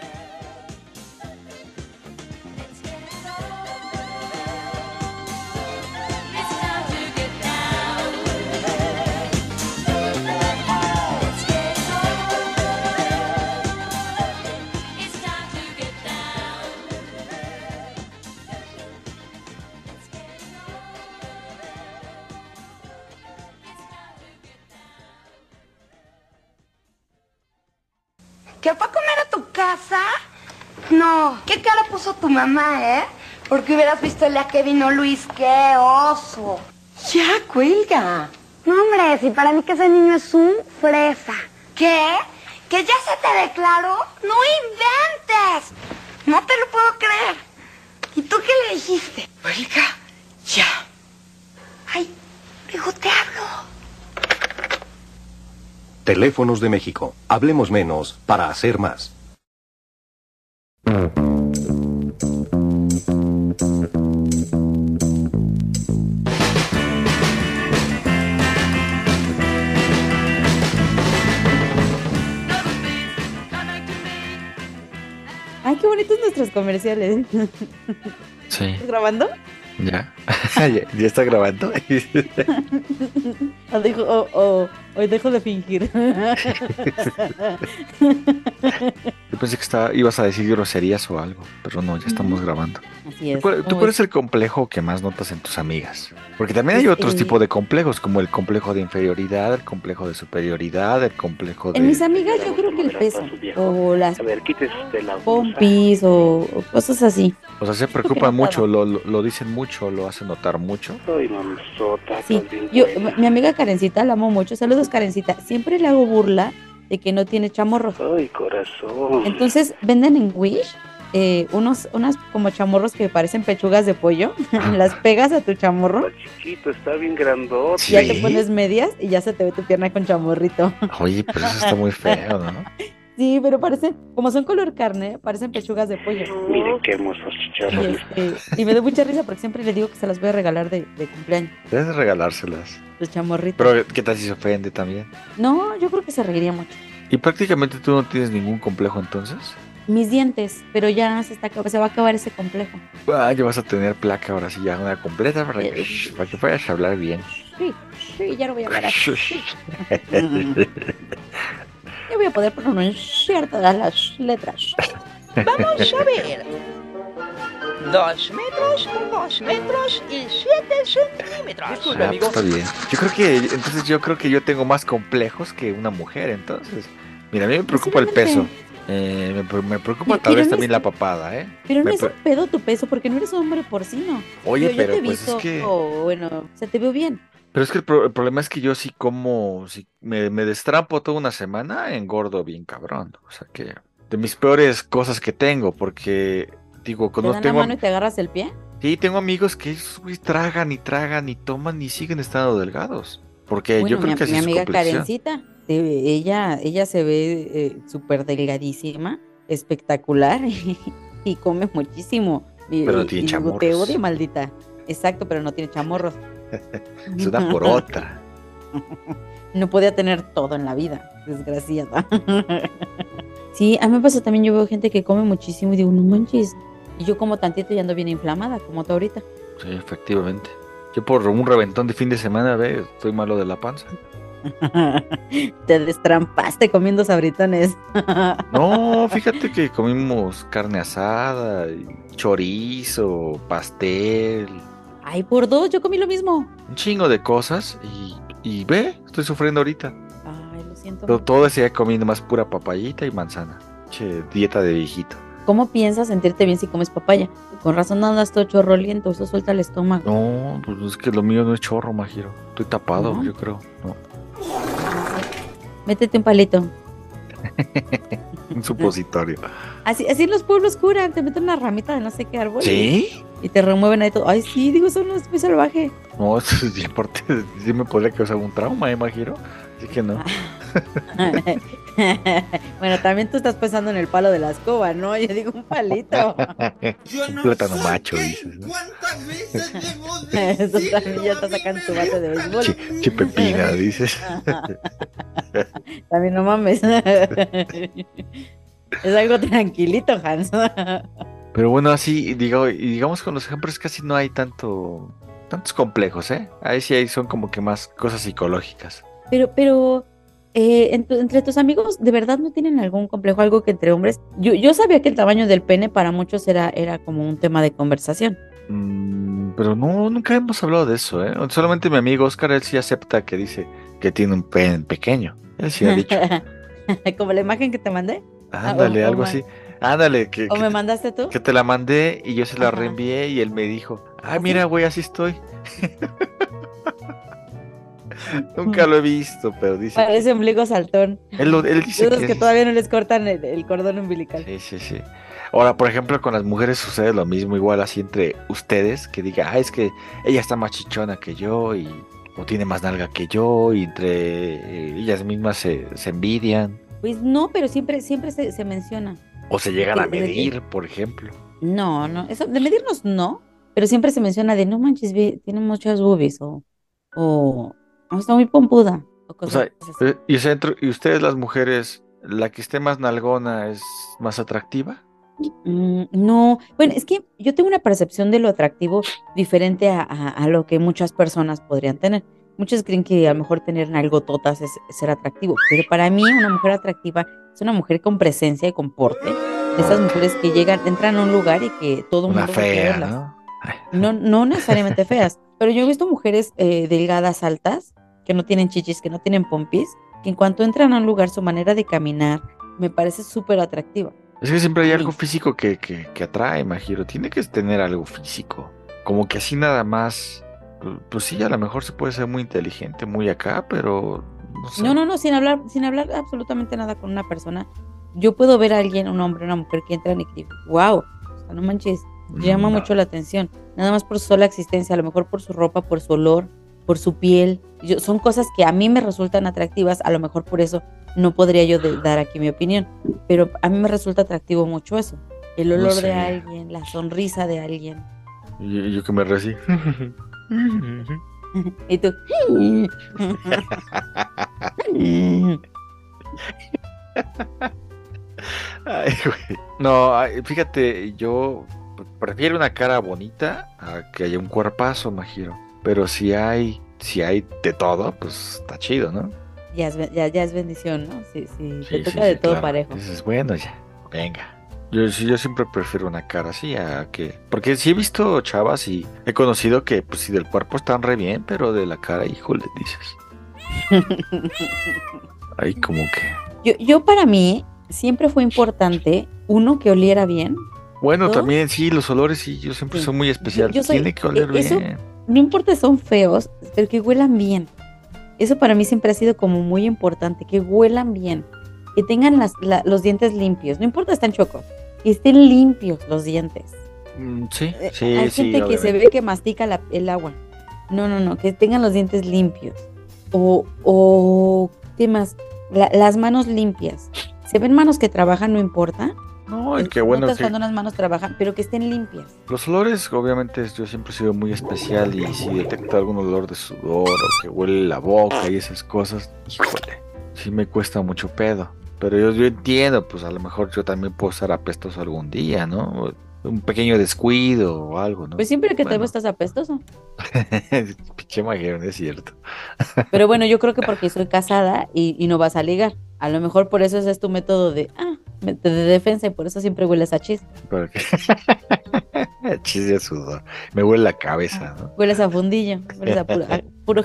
Mamá, eh? Porque hubieras visto el día que vino Luis, qué oso. Ya, cuelga. No, hombre, si para mí que ese niño es un fresa. ¿Qué? ¿Que ya se te declaró? No inventes. No te lo puedo creer. ¿Y tú qué le dijiste? Oiga, ya. Ay, luego te hablo. Teléfonos de México. Hablemos menos para hacer más. Bonitos nuestros comerciales. Sí, ¿Estás grabando? ya. ya, ya está grabando. O, dejo, o, o- o dejo de fingir. Yo pensé que estaba, ibas a decir groserías o algo, pero no, ya estamos grabando. Así es. ¿Cuál, ¿Tú cuál es el complejo que más notas en tus amigas? Porque también hay Pues, otros eh, tipos de complejos, como el complejo de inferioridad, el complejo de superioridad, el complejo de... En mis amigas yo creo que el peso. O las pompis o, o cosas así. O sea, se preocupan mucho, lo, lo, lo dicen mucho, lo hacen notar mucho. Sí, yo, mi amiga Karencita, la amo mucho. Saludos, Karencita. Siempre le hago burla de que no tiene chamorros. Ay, corazón. Entonces venden en Wish eh, unos, unas como chamorros que parecen pechugas de pollo. Las pegas a tu chamorro, Chiquito, está bien grandote. Sí. ya te pones medias y ya se te ve tu pierna con chamorrito. Oye, pero eso está muy feo, ¿no? Sí, pero parecen, como son color carne, parecen pechugas de pollo. Mire qué hermosos Y, chicharrones. este, y me da mucha risa porque siempre le digo que se las voy a regalar de, de cumpleaños, Debes regalárselas. los chamorritos. Pero, ¿qué tal si se ofende también? No, yo creo que se reiría mucho. ¿Y prácticamente tú no tienes ningún complejo entonces? Mis dientes, pero ya se, está, se va a acabar ese complejo. Ah, ya vas a tener placa ahora sí, ya una completa para que, Eh, para que puedas hablar bien. Sí, sí, ya no voy a hablar así. Ya voy a poder pronunciar todas las letras. Vamos a ver. Dos metros, dos metros y siete centímetros. Ah, está bien. Yo creo que, entonces yo creo que yo tengo más complejos que una mujer, entonces. Mira, a mí me preocupa el peso. Eh, me, pre- me preocupa Pero- tal pero vez no también es- la papada, ¿eh? Pero no Me es un pedo tu peso porque no eres hombre porcino. Oye, Yo- yo pero te he pues es visto, que... bueno, o sea, te veo bien. Pero es que el, pro- el problema es que yo sí como, si me, me destrampo toda una semana, engordo bien cabrón. O sea que de mis peores cosas que tengo, porque digo, Te cuando dan la tengo, mano y te agarras el pie. sí, tengo amigos que güey, tragan y tragan y toman y siguen estando delgados. Porque Bueno, yo creo mi, que así mi amiga. Karencita, te- ella, ella se ve eh, súper delgadísima, espectacular y, come muchísimo. Y, Pero no y- tiene y chamorros. Te odio, maldita. Exacto, pero no tiene chamorros. Es una por otra. No podía tener todo en la vida, desgraciada. Sí, a mí me pasa también, yo veo gente que come muchísimo y digo, no manches. Y yo como tantito y ando bien inflamada, como tú ahorita. Sí, efectivamente. Yo por un reventón de fin de semana, ve, estoy malo de la panza. Te destrampaste comiendo sabritones. No, fíjate que comimos carne asada, chorizo, pastel, Ay, por dos, yo comí lo mismo. un chingo de cosas y, y ve, estoy sufriendo ahorita. Ay, lo siento. Todo, ese día comiendo más pura papayita y manzana. Che, dieta de viejito. ¿Cómo piensas sentirte bien si comes papaya? Con razón andas todo chorroliento, eso suelta el estómago. No, pues es que lo mío no es chorro, Majiro. Estoy tapado, ¿No? yo creo. No, Métete un palito. un supositorio. Así, así en los pueblos curan, te meten una ramita de no sé qué árbol. ¿Sí? Y te remueven ahí todo. Ay, sí, digo, eso no es muy salvaje. No, eso es bien parte. Sí me podría causar un trauma, ¿eh, Majiro? Así que no. bueno, también tú estás pensando en el palo de la escoba, ¿no? Yo digo un palito. un plátano macho, dices. ¿no? Eso también ya está sacando tu bate de béisbol. Che, che pepina, dices. También no mames. es algo tranquilito, Hans. Pero bueno, así, digo, y digamos con los ejemplos casi no hay tanto, tantos complejos, ¿eh? Ahí sí hay, son como que más cosas psicológicas. Pero, pero, eh, en tu- entre tus amigos, ¿de verdad no tienen algún complejo, algo que entre hombres? Yo, yo sabía que el tamaño del pene para muchos era, era como un tema de conversación. Mm, pero no, nunca hemos hablado de eso, ¿eh? Solamente mi amigo Oscar, él sí acepta que dice que tiene un pene pequeño. Él sí ha dicho, como la imagen que te mandé. ándale, o algo así. Ándale, que, ¿O que, me mandaste tú? que te la mandé y yo se la Ajá. reenvié y él me dijo, ay, ¿Así? mira, güey, así estoy. Nunca lo he visto, pero dice. Parece ombligo saltón. Él, lo- él dice Esos que que es- todavía no les cortan el, el cordón umbilical. Sí, sí, sí. Ahora, por ejemplo, con las mujeres sucede lo mismo, igual así entre ustedes, que diga, ah, es que ella está más chichona que yo y o tiene más nalga que yo y entre eh, ellas mismas se, se envidian Pues no, pero siempre, siempre se, se menciona. o se llegan a medir, por ejemplo. No, no, eso de medirnos no, pero siempre se menciona de no manches, tiene muchas boobies o, o, está muy pompuda o sea, eh, y, entre- y ustedes las mujeres, la que esté más nalgona es más atractiva. Mm, no, bueno, es que yo tengo una percepción de lo atractivo diferente a, a- a lo que muchas personas podrían tener. Muchos creen que a lo mejor tener nalgototas es ser atractivo, pero para mí una mujer atractiva es una mujer con presencia y con porte. Esas mujeres que llegan, entran a un lugar y que todo el mundo fea. ¿no? No, no necesariamente feas, pero yo he visto mujeres eh, delgadas, altas, que no tienen chichis, que no tienen pompis, que en cuanto entran a un lugar, su manera de caminar me parece súper atractiva. Es que siempre hay algo físico que, que, que atrae, Majiro. Tiene que tener algo físico. Como que así nada más. pu- Pues sí, a lo mejor se puede ser muy inteligente, muy acá, pero no sé. No, no, no, sin hablar, sin hablar absolutamente nada con una persona. Yo puedo ver a alguien, un hombre, una mujer que entran y que digo, wow, o sea, no manches, llama No. mucho la atención. Nada más por su sola existencia, a lo mejor por su ropa, por su olor, por su piel. Yo- son cosas que a mí me resultan atractivas, a lo mejor por eso no podría yo de- dar aquí mi opinión, pero a mí me resulta atractivo mucho eso. El No olor sé. de alguien, la sonrisa de alguien. Y y yo que me recí. Y tú. Ay, güey. No, ay, fíjate, yo prefiero una cara bonita a que haya un cuerpazo, Majiro. Pero si hay, si hay de todo, pues está chido, ¿no? Ya es, ya, ya es bendición, ¿no? Sí, sí, Sí, te toca sí, de sí, todo claro. parejo. Dices, bueno, ya, venga. Yo, yo siempre prefiero una cara así a que... Porque sí he visto chavas y he conocido que, pues sí, del cuerpo están re bien, pero de la cara, híjole, dices. Ahí como que... Yo, yo para mí siempre fue importante, uno, que oliera bien. Bueno, también sí, los olores sí, yo siempre Sí. soy muy especial. yo soy- Tiene que oler e- eso- bien. No importa si son feos, pero que huelan bien. Eso para mí siempre ha sido como muy importante, que huelan bien, que tengan las- la- los dientes limpios. No importa si están chocos, que estén limpios los dientes. Mm, sí, Eh, sí, Hay sí, gente que se ve que mastica la- el agua. No, no, no, que tengan los dientes limpios. O, o ¿qué más? La- las manos limpias. Se ven manos que trabajan, no importa. No, y qué bueno Notas que cuando unas manos trabajan, pero que estén limpias. los olores, obviamente, yo siempre he sido muy especial y si detecto algún olor de sudor o que huele la boca y esas cosas, híjole, sí me cuesta mucho pedo. Pero yo, yo entiendo, pues a lo mejor yo también puedo estar apestoso algún día, ¿no? Un pequeño descuido o algo, ¿no? Pues siempre que te Bueno. veo estás apestoso. Majero, no es cierto. Pero bueno, yo creo que porque soy casada y, y no vas a ligar. A lo mejor por eso ese es tu método de, ah, de de defensa y por eso siempre hueles a chis. Chis de sudor. Me huele la cabeza, ¿no? Hueles a fundillo, hueles a puro, a puro.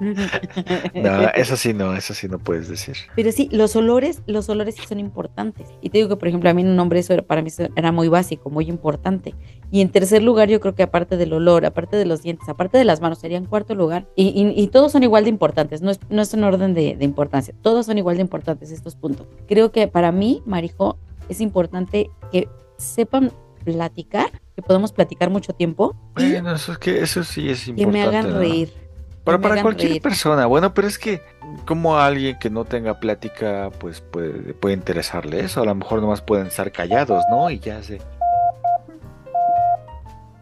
No, eso sí no, eso sí no puedes decir. Pero sí, los olores, los olores sí son importantes. Y te digo que, por ejemplo, a mí un hombre eso era- para mí eso era muy básico, muy importante. Y en tercer lugar, yo creo que aparte del olor, aparte de los dientes, aparte de las manos, sería en cuarto lugar. Y, y- y todos son igual de importantes, no es, no es en orden de, de importancia. Todos son igual de importantes estos puntos. Creo que para mí, Marijo, es importante que sepan platicar, que podamos platicar mucho tiempo Bueno, eso es que eso sí es que importante. me hagan ¿no? reír. Pero para cualquier reír. persona, bueno, pero es que como alguien que no tenga plática, pues puede, puede interesarle eso. A lo mejor nomás pueden estar callados, ¿no? Y ya se.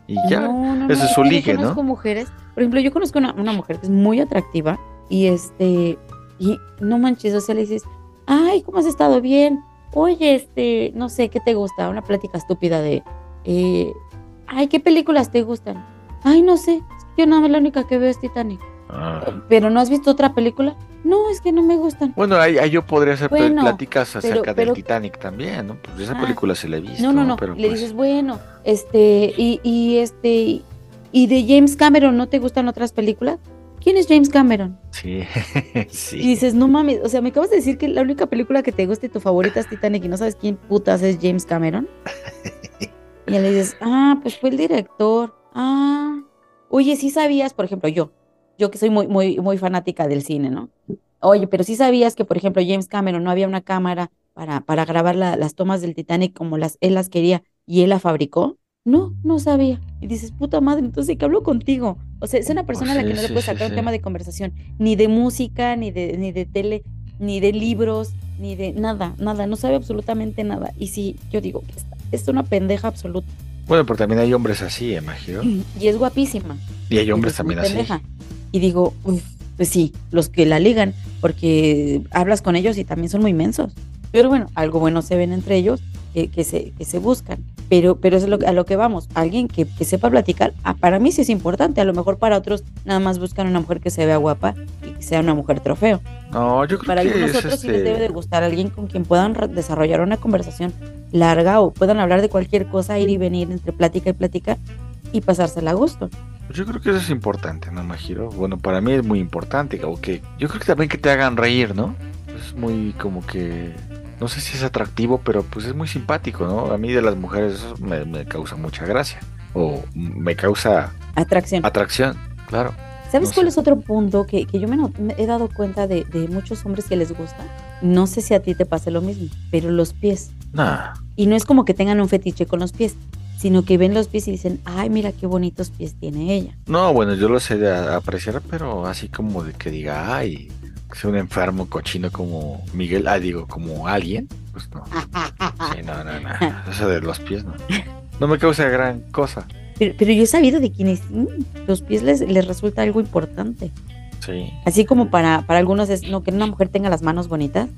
Y ya. No, Ese es su que yo ligue, conozco ¿no? mujeres, por ejemplo, yo conozco una, una mujer que es muy atractiva y este, y no manches, o sea, le dices, ay, ¿cómo has estado? Bien. Oye, este, no sé, ¿qué te gusta? Una plática estúpida de, eh, ay, ¿qué películas te gustan? Ay, no sé, yo nada más la única que veo es Titanic. Ah. ¿Pero no has visto otra película? No, es que no me gustan. Bueno, ahí, ahí yo podría hacer Bueno, pláticas acerca pero- del Titanic también, ¿no? Pues esa Ah. película se la he visto. No, no, no. Pero Le pues, dices, bueno, este, y, y este, y de James Cameron, ¿no te gustan otras películas? ¿Quién es James Cameron? Sí, Y dices, no mames, o sea, me acabas de decir que la única película que te gusta y tu favorita es Titanic y no sabes quién putas es James Cameron. Y le dices, ah, pues fue el director. Ah, oye, sí sabías, por ejemplo, yo, yo que soy muy, muy, muy fanática del cine, ¿no? Oye, pero sí sabías que, por ejemplo, James Cameron no había una cámara para, para grabar la- las tomas del Titanic como las, él las quería y él la fabricó. No, no sabía. Y dices, puta madre, entonces, ¿qué hablo contigo? O sea, es una persona a la sí, que no le sí, puedes sí, sacar un tema de conversación, ni de música, ni de, ni de tele, ni de libros, ni de nada, nada, no sabe absolutamente nada. Y sí, yo digo que es una pendeja absoluta. Bueno, pero también hay hombres así, imagino. Y es guapísima. Y hay hombres también así. Y digo, "Uf, pues sí, los que la ligan, porque hablas con ellos y también son muy mensos. Pero bueno, algo bueno se ven entre ellos que, que se, que se buscan. Pero, pero es lo, a lo que vamos. Alguien que, que sepa platicar, ah, para mí sí es importante. A lo mejor para otros nada más buscan una mujer que se vea guapa y que sea una mujer trofeo. No, yo creo Para que algunos es otros sí les este- debe de gustar alguien con quien puedan desarrollar una conversación larga o puedan hablar de cualquier cosa, ir y venir entre plática y plática y pasársela a gusto. Yo creo que eso es importante, ¿no, Majiro? Bueno, para mí es muy importante, o que yo creo que también que te hagan reír, ¿no? Es muy como que, no sé si es atractivo, pero pues es muy simpático, ¿no? A mí de las mujeres eso me, me causa mucha gracia, o me causa Atracción. atracción, claro. ¿Sabes No cuál sé. es otro punto que, que yo me, me he dado cuenta de, de muchos hombres que les gusta? No sé si a ti te pase lo mismo, pero los pies. Nah, Y no es como que tengan un fetiche con los pies, sino que ven los pies y dicen, ay, mira qué bonitos pies tiene ella. no, bueno, yo lo sé de apreciar, pero así como de que diga, ay, que sea un enfermo cochino como Miguel, ah, digo, como alguien, pues no. Sí, no, no, no. Eso de los pies, no. No me causa gran cosa. Pero, pero yo he sabido de quienes los pies les, les resulta algo importante. Sí. Así como para, para algunos es no que una mujer tenga las manos bonitas.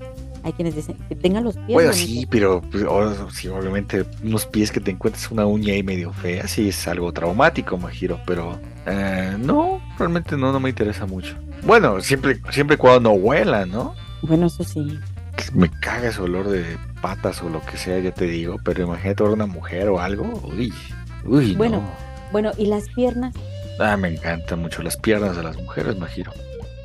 Hay quienes dicen que tenga los pies Bueno, bonitos. sí, pero pues, o- sí, obviamente unos pies que te encuentres una uña ahí medio fea, sí es algo traumático, Majiro, pero eh, no, realmente no, no me interesa mucho. Bueno, siempre, siempre cuando no huela, ¿no? Bueno, eso sí. Me caga ese olor de patas o lo que sea, ya te digo, pero imagínate ahora una mujer o algo, uy, uy, no. Bueno, bueno, y las piernas. Ah, me encantan mucho las piernas de las mujeres, Majiro.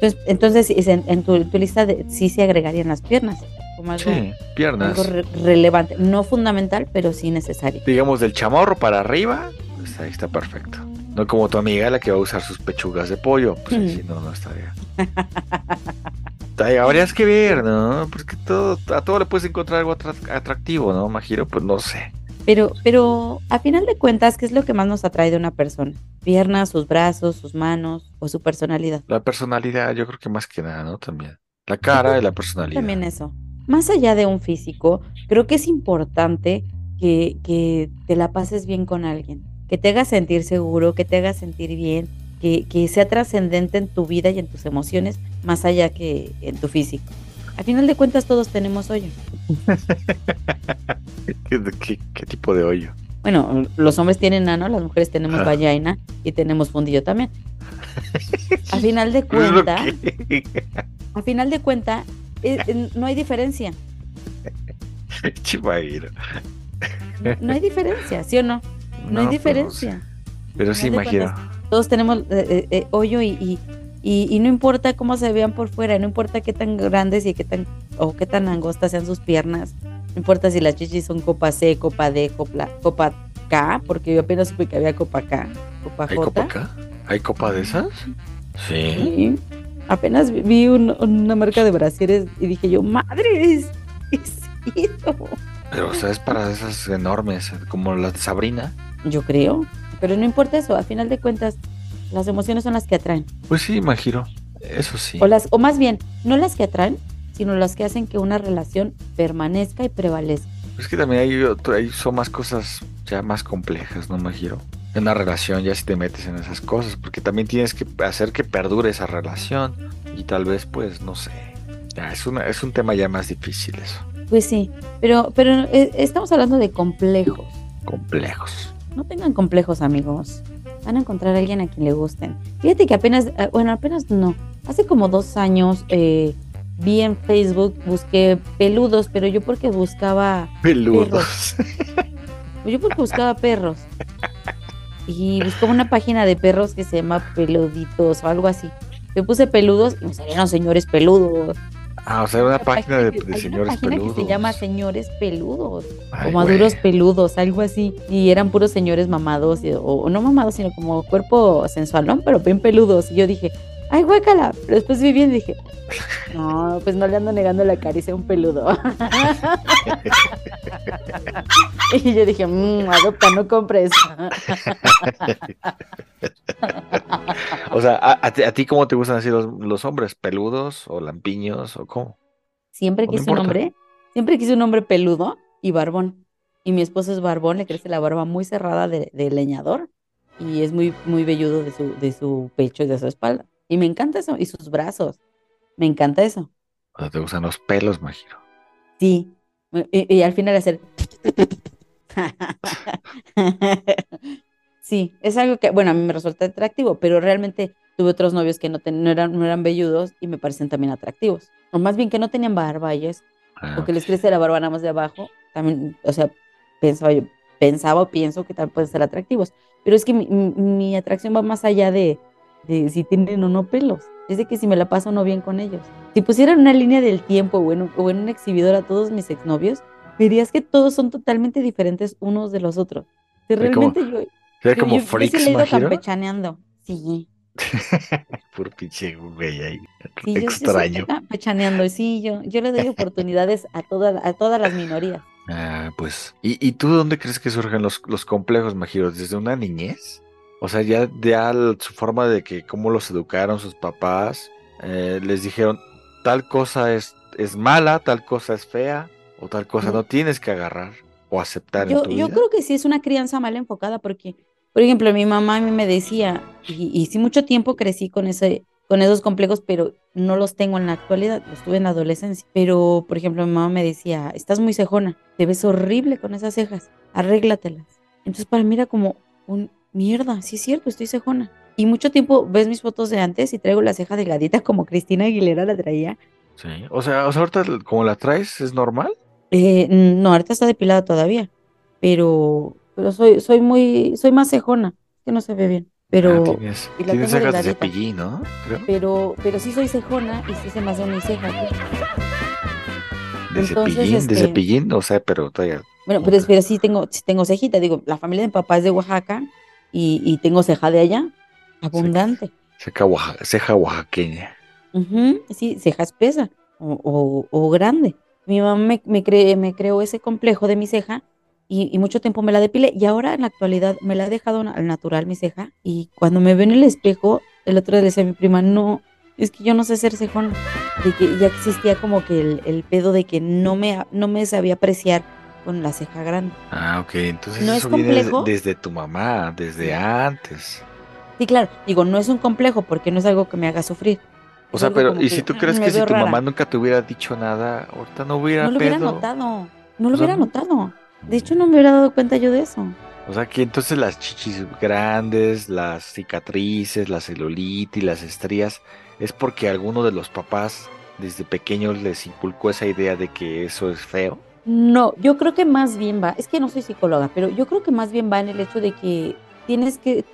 Entonces, entonces es en, en tu, tu lista de, sí se agregarían las piernas. Como algo, Sí, piernas. algo re- relevante. No fundamental, pero sí necesario. digamos, del chamorro para arriba, pues ahí está perfecto. No como tu amiga, la que va a usar sus pechugas de pollo. Pues ahí sí, no, no estaría. Habrías que ver, ¿no? Porque todo, a todo le puedes encontrar algo atra- atractivo, ¿no, Majiro? Pues no sé. Pero, pero a final de cuentas, ¿qué es lo que más nos atrae de una persona? Piernas, sus brazos, sus manos o su personalidad. La personalidad, yo creo que más que nada, ¿no? También. La cara y la personalidad. También eso. Más allá de un físico, creo que es importante que, que te la pases bien con alguien, que te haga sentir seguro, que te haga sentir bien, que, que sea trascendente en tu vida y en tus emociones, más allá que en tu físico. A final de cuentas, todos tenemos hoyo. ¿Qué, qué- qué tipo de hoyo? Bueno, los hombres tienen ano, las mujeres tenemos Ah. vagina y tenemos fundillo también. A final de cuenta, a final de cuenta, eh, eh, no hay diferencia. Chivairo. No, no hay diferencia, ¿sí o no? No, hay diferencia. sé. Pero sí, imagino. cuentas, Todos tenemos eh, eh, eh, hoyo y, y, y- y no importa cómo se vean por fuera, no importa qué tan grandes y qué tan o qué tan angostas sean sus piernas, no importa si las chichis son copa C, copa D, copa, copa K, porque yo apenas supe que había copa K, copa ¿Hay J. copa acá? ¿Hay copa de esas? Sí. Sí. Apenas vi un- una marca de brasieres y dije yo, madres, ¿qué es esto? Pero, o sea, es para esas enormes, como las de Sabrina. Yo creo, pero no importa eso, a final de cuentas, las emociones son las que atraen. Pues sí, imagino. Eso sí. O, las, o más bien, no las que atraen, sino las que hacen que una relación permanezca y prevalezca. Es que también hay, otro- hay son más cosas ya más complejas, ¿no, Majiro? En una relación ya si te metes en esas cosas, porque también tienes que hacer que perdure esa relación y tal vez, pues, no sé. Ya, es, una, es un tema ya más difícil eso. Pues sí, pero, pero eh, estamos hablando de complejos. Complejos. No tengan complejos, amigos. Van a encontrar a alguien a quien le gusten. Fíjate que apenas, eh, bueno, apenas no. Hace como dos años eh, vi en Facebook, busqué peludos, pero yo porque buscaba Peludos. Yo porque buscaba perros. Y buscaba una página de perros que se llama Peluditos o algo así. Me puse peludos y me salieron señores peludos. Ah, o sea, una Una página de, de hay señores una página peludos. que se llama Señores Peludos. Ay, o maduros güey. peludos, algo así. Y eran puros señores mamados, y- o, o no mamados, sino como cuerpo sensualón, pero bien peludos. Y yo dije, ay, guácala. Pero después vi bien y dije, no, pues no le ando negando la caricia a un peludo. y yo dije, mmm, adopta, no compres. O sea, ¿a, a ti, a ti cómo te gustan así los, los hombres? ¿Peludos o lampiños o cómo? Siempre No quise un hombre, siempre quise un hombre peludo y barbón. Y mi esposo es barbón, le crece la barba muy cerrada de, de leñador y es muy, muy velludo de su, de su pecho y de su espalda. Y me encanta eso, y sus brazos. Me encanta eso. O sea, te gustan los pelos, Majiro. Sí. Y, y al final hacer. Sí, es algo que, bueno, a mí me resulta atractivo, pero realmente tuve otros novios que no, ten- no eran, no eran velludos y me parecen también atractivos. O más bien que no tenían barba y eso. Ah, o que les crece la barba nada más de abajo. También, o sea, pensaba yo, pensaba o pienso que también pueden ser atractivos. Pero es que mi, mi- mi atracción va más allá de, de si tienen o no pelos. Es de que si me la paso o no bien con ellos. Si pusieran una línea del tiempo o en, un- o en un exhibidor a todos mis exnovios, verías que todos son totalmente diferentes unos de los otros. Si Sería como- realmente yo, sería yo- como yo- yo sí freaks, le he ido campechaneando. Sí, Puro pinche güey ahí. sí, yo Extraño. campechaneando. Sí, yo, yo le doy oportunidades a, toda, a todas las minorías. Ah, pues. ¿Y, y tú dónde crees que surgen los, los complejos, Majiro? ¿Desde una niñez? O sea, ya, ya su forma de que cómo los educaron sus papás, eh, les dijeron tal cosa es, es mala, tal cosa es fea, o tal cosa No. no tienes que agarrar o aceptar en Yo, tu yo vida. creo que sí es una crianza mal enfocada porque, por ejemplo, mi mamá a mí me decía, y, y sí mucho tiempo crecí con ese, con esos complejos, pero no los tengo en la actualidad, los tuve en la adolescencia. Pero, por ejemplo, mi mamá me decía, estás muy cejona, te ves horrible con esas cejas, arréglatelas. Entonces para mí era como un mierda, sí es cierto, estoy cejona. Y mucho tiempo ves mis fotos de antes y traigo la ceja delgadita como Cristina Aguilera la traía. Sí. O sea, o sea, ahorita como la traes, ¿es normal? Eh, no, ahorita está depilada todavía, pero, pero soy, soy muy, soy más cejona, que no se ve bien, pero, Ah, tienes y la tienes tengo cejas de cepillín, ¿no? Creo. pero, pero sí soy cejona y sí se me hace mi ceja. De Entonces, cepillín, de este- cepillín, o sea, pero todavía. Bueno, pero, pero sí tengo, sí tengo cejita, digo, la familia de mi papá es de Oaxaca y, y tengo ceja de allá, abundante. Ceja, ceja oaxaqueña. Ujú, sí, ceja espesa o, o- o grande. Mi mamá me, me, cre- me creó ese complejo de mi ceja y, y mucho tiempo me la depilé y ahora en la actualidad me la he dejado al natural mi ceja y cuando me veo en el espejo, el otro día le decía a mi prima, no, es que yo no sé ser cejona, de que ya existía como que el, el pedo de que no me, no me sabía apreciar con la ceja grande. Ah, ok. Entonces ¿No es eso viene desde- tu mamá, desde antes. Sí, claro, digo, no es un complejo porque no es algo que me haga sufrir. O sea, pero, ¿y que, si tú "Mm, crees que si tu rara". mamá nunca te hubiera dicho nada, ahorita no hubiera No lo hubiera pedo? notado, no lo O sea, hubiera no- notado. De hecho, no me hubiera dado cuenta yo de eso. O sea, que entonces las chichis grandes, las cicatrices, la celulitis, las estrías, es porque alguno de los papás desde pequeños les inculcó esa idea de que eso es feo. No, yo creo que más bien va, es que no soy psicóloga, pero yo creo que más bien va en el hecho de que tienes que,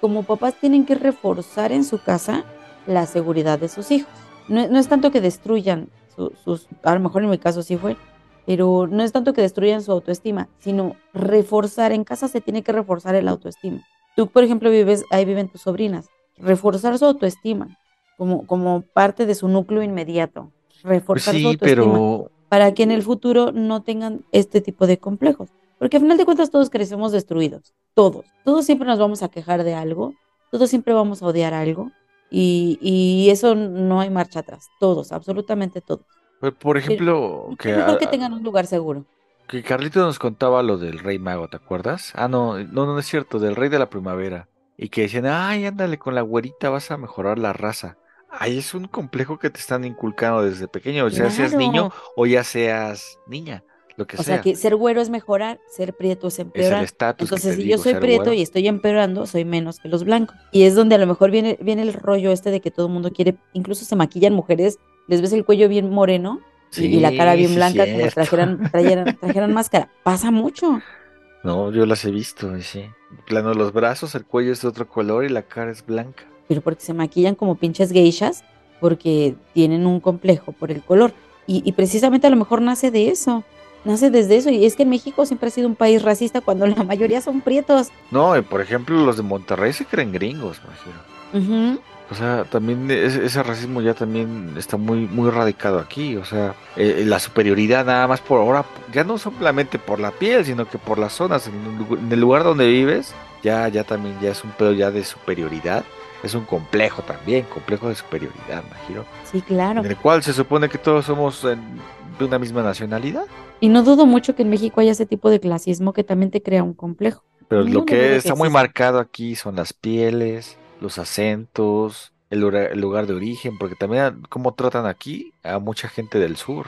como papás, tienen que reforzar en su casa la seguridad de sus hijos. No, no es tanto que destruyan su- sus, a lo mejor en mi caso sí fue, pero no es tanto que destruyan su autoestima, sino reforzar, en casa se tiene que reforzar el autoestima. Tú, por ejemplo, vives, ahí viven tus sobrinas, reforzar su autoestima como, como parte de su núcleo inmediato, reforzar su sí, autoestima pero para que en el futuro no tengan este tipo de complejos. Porque al final de cuentas todos crecemos destruidos, todos. Todos siempre nos vamos a quejar de algo, todos siempre vamos a odiar algo y, y eso no hay marcha atrás, todos, absolutamente todos. por- por ejemplo, que, mejor que a- tengan un lugar seguro. que Carlito nos contaba lo del Rey Mago, ¿te acuerdas? Ah, no, no, no es cierto, del Rey de la Primavera. Y que decían, ay, ándale con la güerita, vas a mejorar la raza. Ay, es un complejo que te están inculcando desde pequeño, o sea, seas niño Claro. o ya seas niña, lo que O sea. sea que ser güero es mejorar, ser prieto es empeorar. estatus que Entonces, si yo soy prieto güero. y estoy empeorando, soy menos que los blancos. Y es donde a lo mejor viene, viene el rollo este de que todo el mundo quiere, incluso se maquillan mujeres, les ves el cuello bien moreno y, y la cara bien sí, blanca, como trajeran, trajeran, trajeran máscara. Pasa mucho. No, yo las he visto, y sí. Plano, los brazos, el cuello es de otro color y la cara es blanca. Pero porque se maquillan como pinches geishas, porque tienen un complejo por el color. Y, y precisamente a lo mejor nace de eso, nace desde eso. Y es que México siempre ha sido un país racista cuando la mayoría son prietos. No, y por ejemplo, los de Monterrey se creen gringos, me imagino. O sea, también ese, ese racismo ya también está muy, muy radicado aquí. O sea, eh, la superioridad nada más por ahora, ya no solamente por la piel, sino que por las zonas, en el, lugar- en el lugar donde vives, ya, ya también ya es un pedo ya de superioridad. Es un complejo también, complejo de superioridad, imagino. Sí, claro. En el cual se supone que todos somos en- de una misma nacionalidad. Y no dudo mucho que en México haya ese tipo de clasismo que también te crea un complejo. Pero No, lo que que está muy marcado aquí son las pieles, los acentos, el, lugar de origen, porque también a- cómo tratan aquí a mucha gente del sur.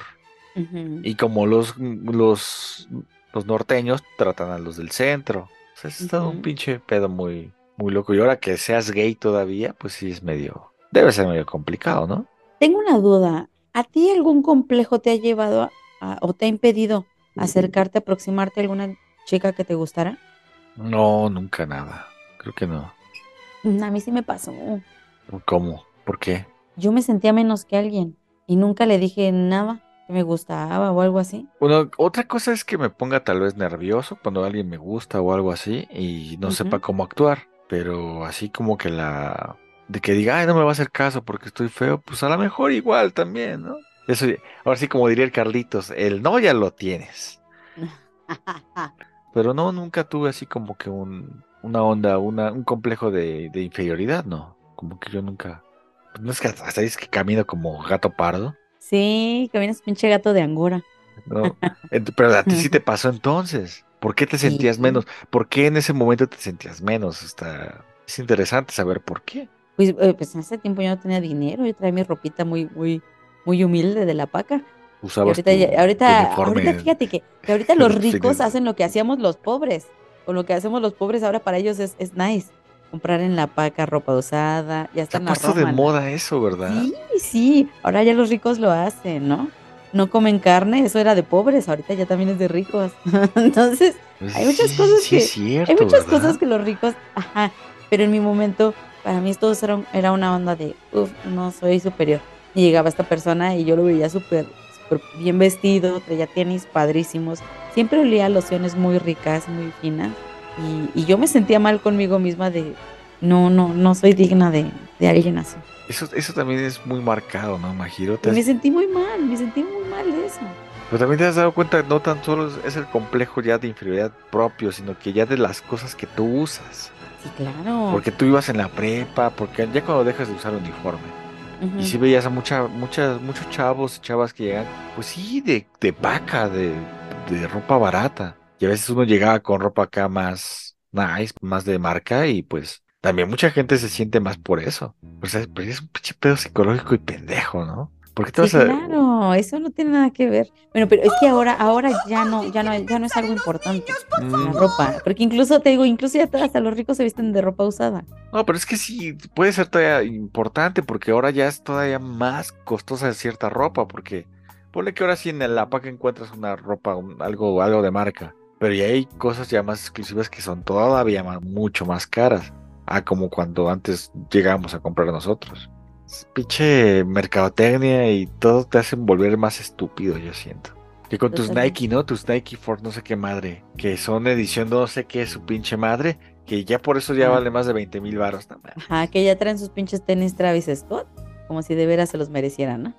Y como los, los, los norteños tratan a los del centro. O sea, es todo un pinche pedo muy, muy loco. Y ahora que seas gay todavía, pues sí es medio, debe ser medio complicado, ¿no? Tengo una duda. ¿A ti algún complejo te ha llevado a- a- o te ha impedido acercarte, aproximarte a alguna chica que te gustara? No, nunca nada. Creo que no. Mm, A mí sí me pasó. ¿Cómo? ¿Por qué? Yo me sentía menos que alguien y nunca le dije nada que me gustaba o algo así. Bueno, otra cosa es que me ponga tal vez nervioso cuando alguien me gusta o algo así y no sepa cómo actuar. Pero así como que la... De que diga, ay, no me va a hacer caso porque estoy feo, pues a lo mejor igual también, ¿no? Eso, ahora sí como diría el Carlitos, el no ya lo tienes. Pero no, nunca tuve así como que un, una onda, una, un complejo de, de inferioridad, ¿no? Como que yo nunca... pues no es que hasta dices que camino como gato pardo, Sí, caminas pinche gato de Angora. Pero a ti sí te pasó entonces. ¿Por qué te sentías menos? ¿Por qué en ese momento te sentías menos? Está... Es interesante saber por qué. Pues, eh, pues en ese tiempo yo no tenía dinero, yo traía mi ropita muy, muy, muy humilde de la paca. Y Usabas ahorita, tu- ya- tu ahorita, fíjate que, que ahorita los ricos hacen lo que hacíamos los pobres. O lo que hacemos los pobres ahora para ellos es, es nice. Comprar en la paca ropa usada, ya está en la puesto de moda eso, ¿verdad? Sí, sí, ahora ya los ricos lo hacen, ¿no? No comen carne, eso era de pobres, ahorita ya también es de ricos. Entonces, Pues hay muchas sí, cosas sí que cierto, hay muchas ¿verdad? cosas que los ricos, ajá, pero en mi momento para mí todo era, un- era una onda de, uff, no soy superior. Y llegaba esta persona y yo lo veía súper bien vestido, traía tenis padrísimos, siempre olía a lociones muy ricas, muy finas y, y yo me sentía mal conmigo misma de, no, no, no soy digna de, de alguien así. Eso, eso también es muy marcado, ¿no, Majiro? Has- me sentí muy mal, me sentí muy mal de eso. Pero también te has dado cuenta, no tan solo es- el complejo ya de inferioridad propio, sino que ya de las cosas que tú usas. Sí, claro. Porque tú ibas en la prepa, porque ya cuando dejas de usar uniforme. Y si veías a mucha, muchas, muchos chavos y chavas que llegan, pues sí, de, de vaca, de, de ropa barata. Y a veces uno llegaba con ropa acá más nice, más de marca, y pues también mucha gente se siente más por eso. O sea, pero es un pinche pedo psicológico y pendejo, ¿no? ¿Por qué te Sí, vas a.? claro, eso no tiene nada que ver. Bueno, pero es que ahora, ahora ya no, ya no, ya no es algo importante la ropa, porque incluso te digo, incluso ya hasta los ricos se visten de ropa usada. No, pero es que sí, puede ser todavía importante porque ahora ya es todavía más costosa cierta ropa, porque ponle que ahora sí en la paca encuentras una ropa, un- algo, algo de marca, pero ya hay cosas ya más exclusivas que son todavía más- mucho más caras, a como cuando antes llegábamos a comprar nosotros. Pinche mercadotecnia y todo te hacen volver más estúpido, yo siento. Que con tus. Nike, ¿no? Tus Nike for no sé qué madre, que son edición no sé qué su pinche madre, que ya por eso ya vale más de 20 mil baros. Mames. Ajá, que ya traen sus pinches tenis Travis Scott, como si de veras se los merecieran, ¿no?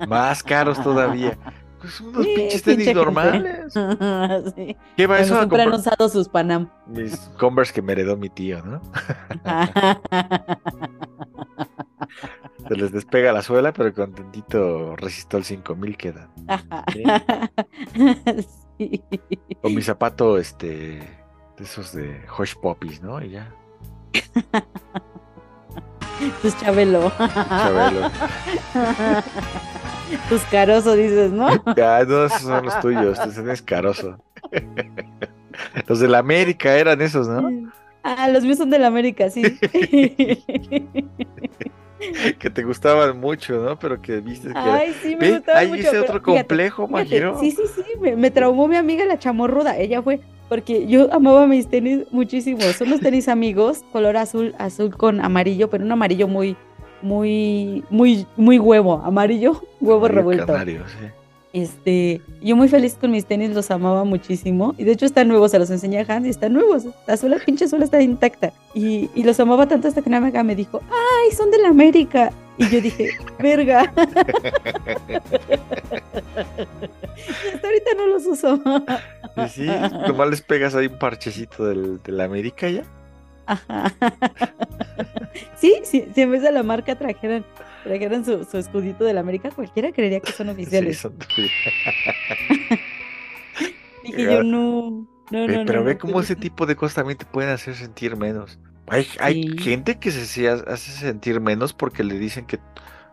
Más caros todavía. Pues unos Sí, pinches pinche tenis normales. sí. ¿Qué va eso a siempre han usado sus Panam. Mis Converse que me heredó mi tío, ¿no? Se les despega la suela, pero con tantito resistol 5000 quedan. Sí. O mi zapato, este, de esos de Hush Puppies, ¿no? Y ya. Tus Chabelo. Chabelo. Tus Caroso, dices, ¿no? Ah, no, esos son los tuyos, tú eres caroso. Los de la América eran esos, ¿no? Ah, los míos son de la América, sí. Que te gustaban mucho, ¿no? Pero que viste que... Ay, sí, me Ve, gustaba ahí mucho. ese pero otro complejo, fíjate. Sí, sí, sí, me, me traumó mi amiga la chamorruda. Ella fue porque yo amaba mis tenis muchísimo. Son unos tenis amigos, color azul, azul con amarillo, pero un amarillo muy, muy, muy, muy huevo, amarillo, huevo Amarillo revuelto. canario, sí. Este, yo muy feliz con mis tenis, los amaba muchísimo. Y de hecho están nuevos, se los enseñé a Hans y están nuevos. La suela, pinche suela está intacta. Y, y los amaba tanto hasta que una amiga me dijo, ¡ay, son de la América! Y yo dije, verga. y hasta ahorita no los uso. Y sí, nomás les pegas ahí un parchecito del, de la América ya. Ajá. sí, sí, si en vez de la marca trajeran, trajeran su, su escudito de la América, cualquiera creería que son Sí, oficiales. son- Dije yo, no, no, Ve, no. pero no, ve cómo ese sí. tipo de cosas también te pueden hacer sentir menos. Hay, hay Sí. gente que se se hace sentir menos porque le dicen que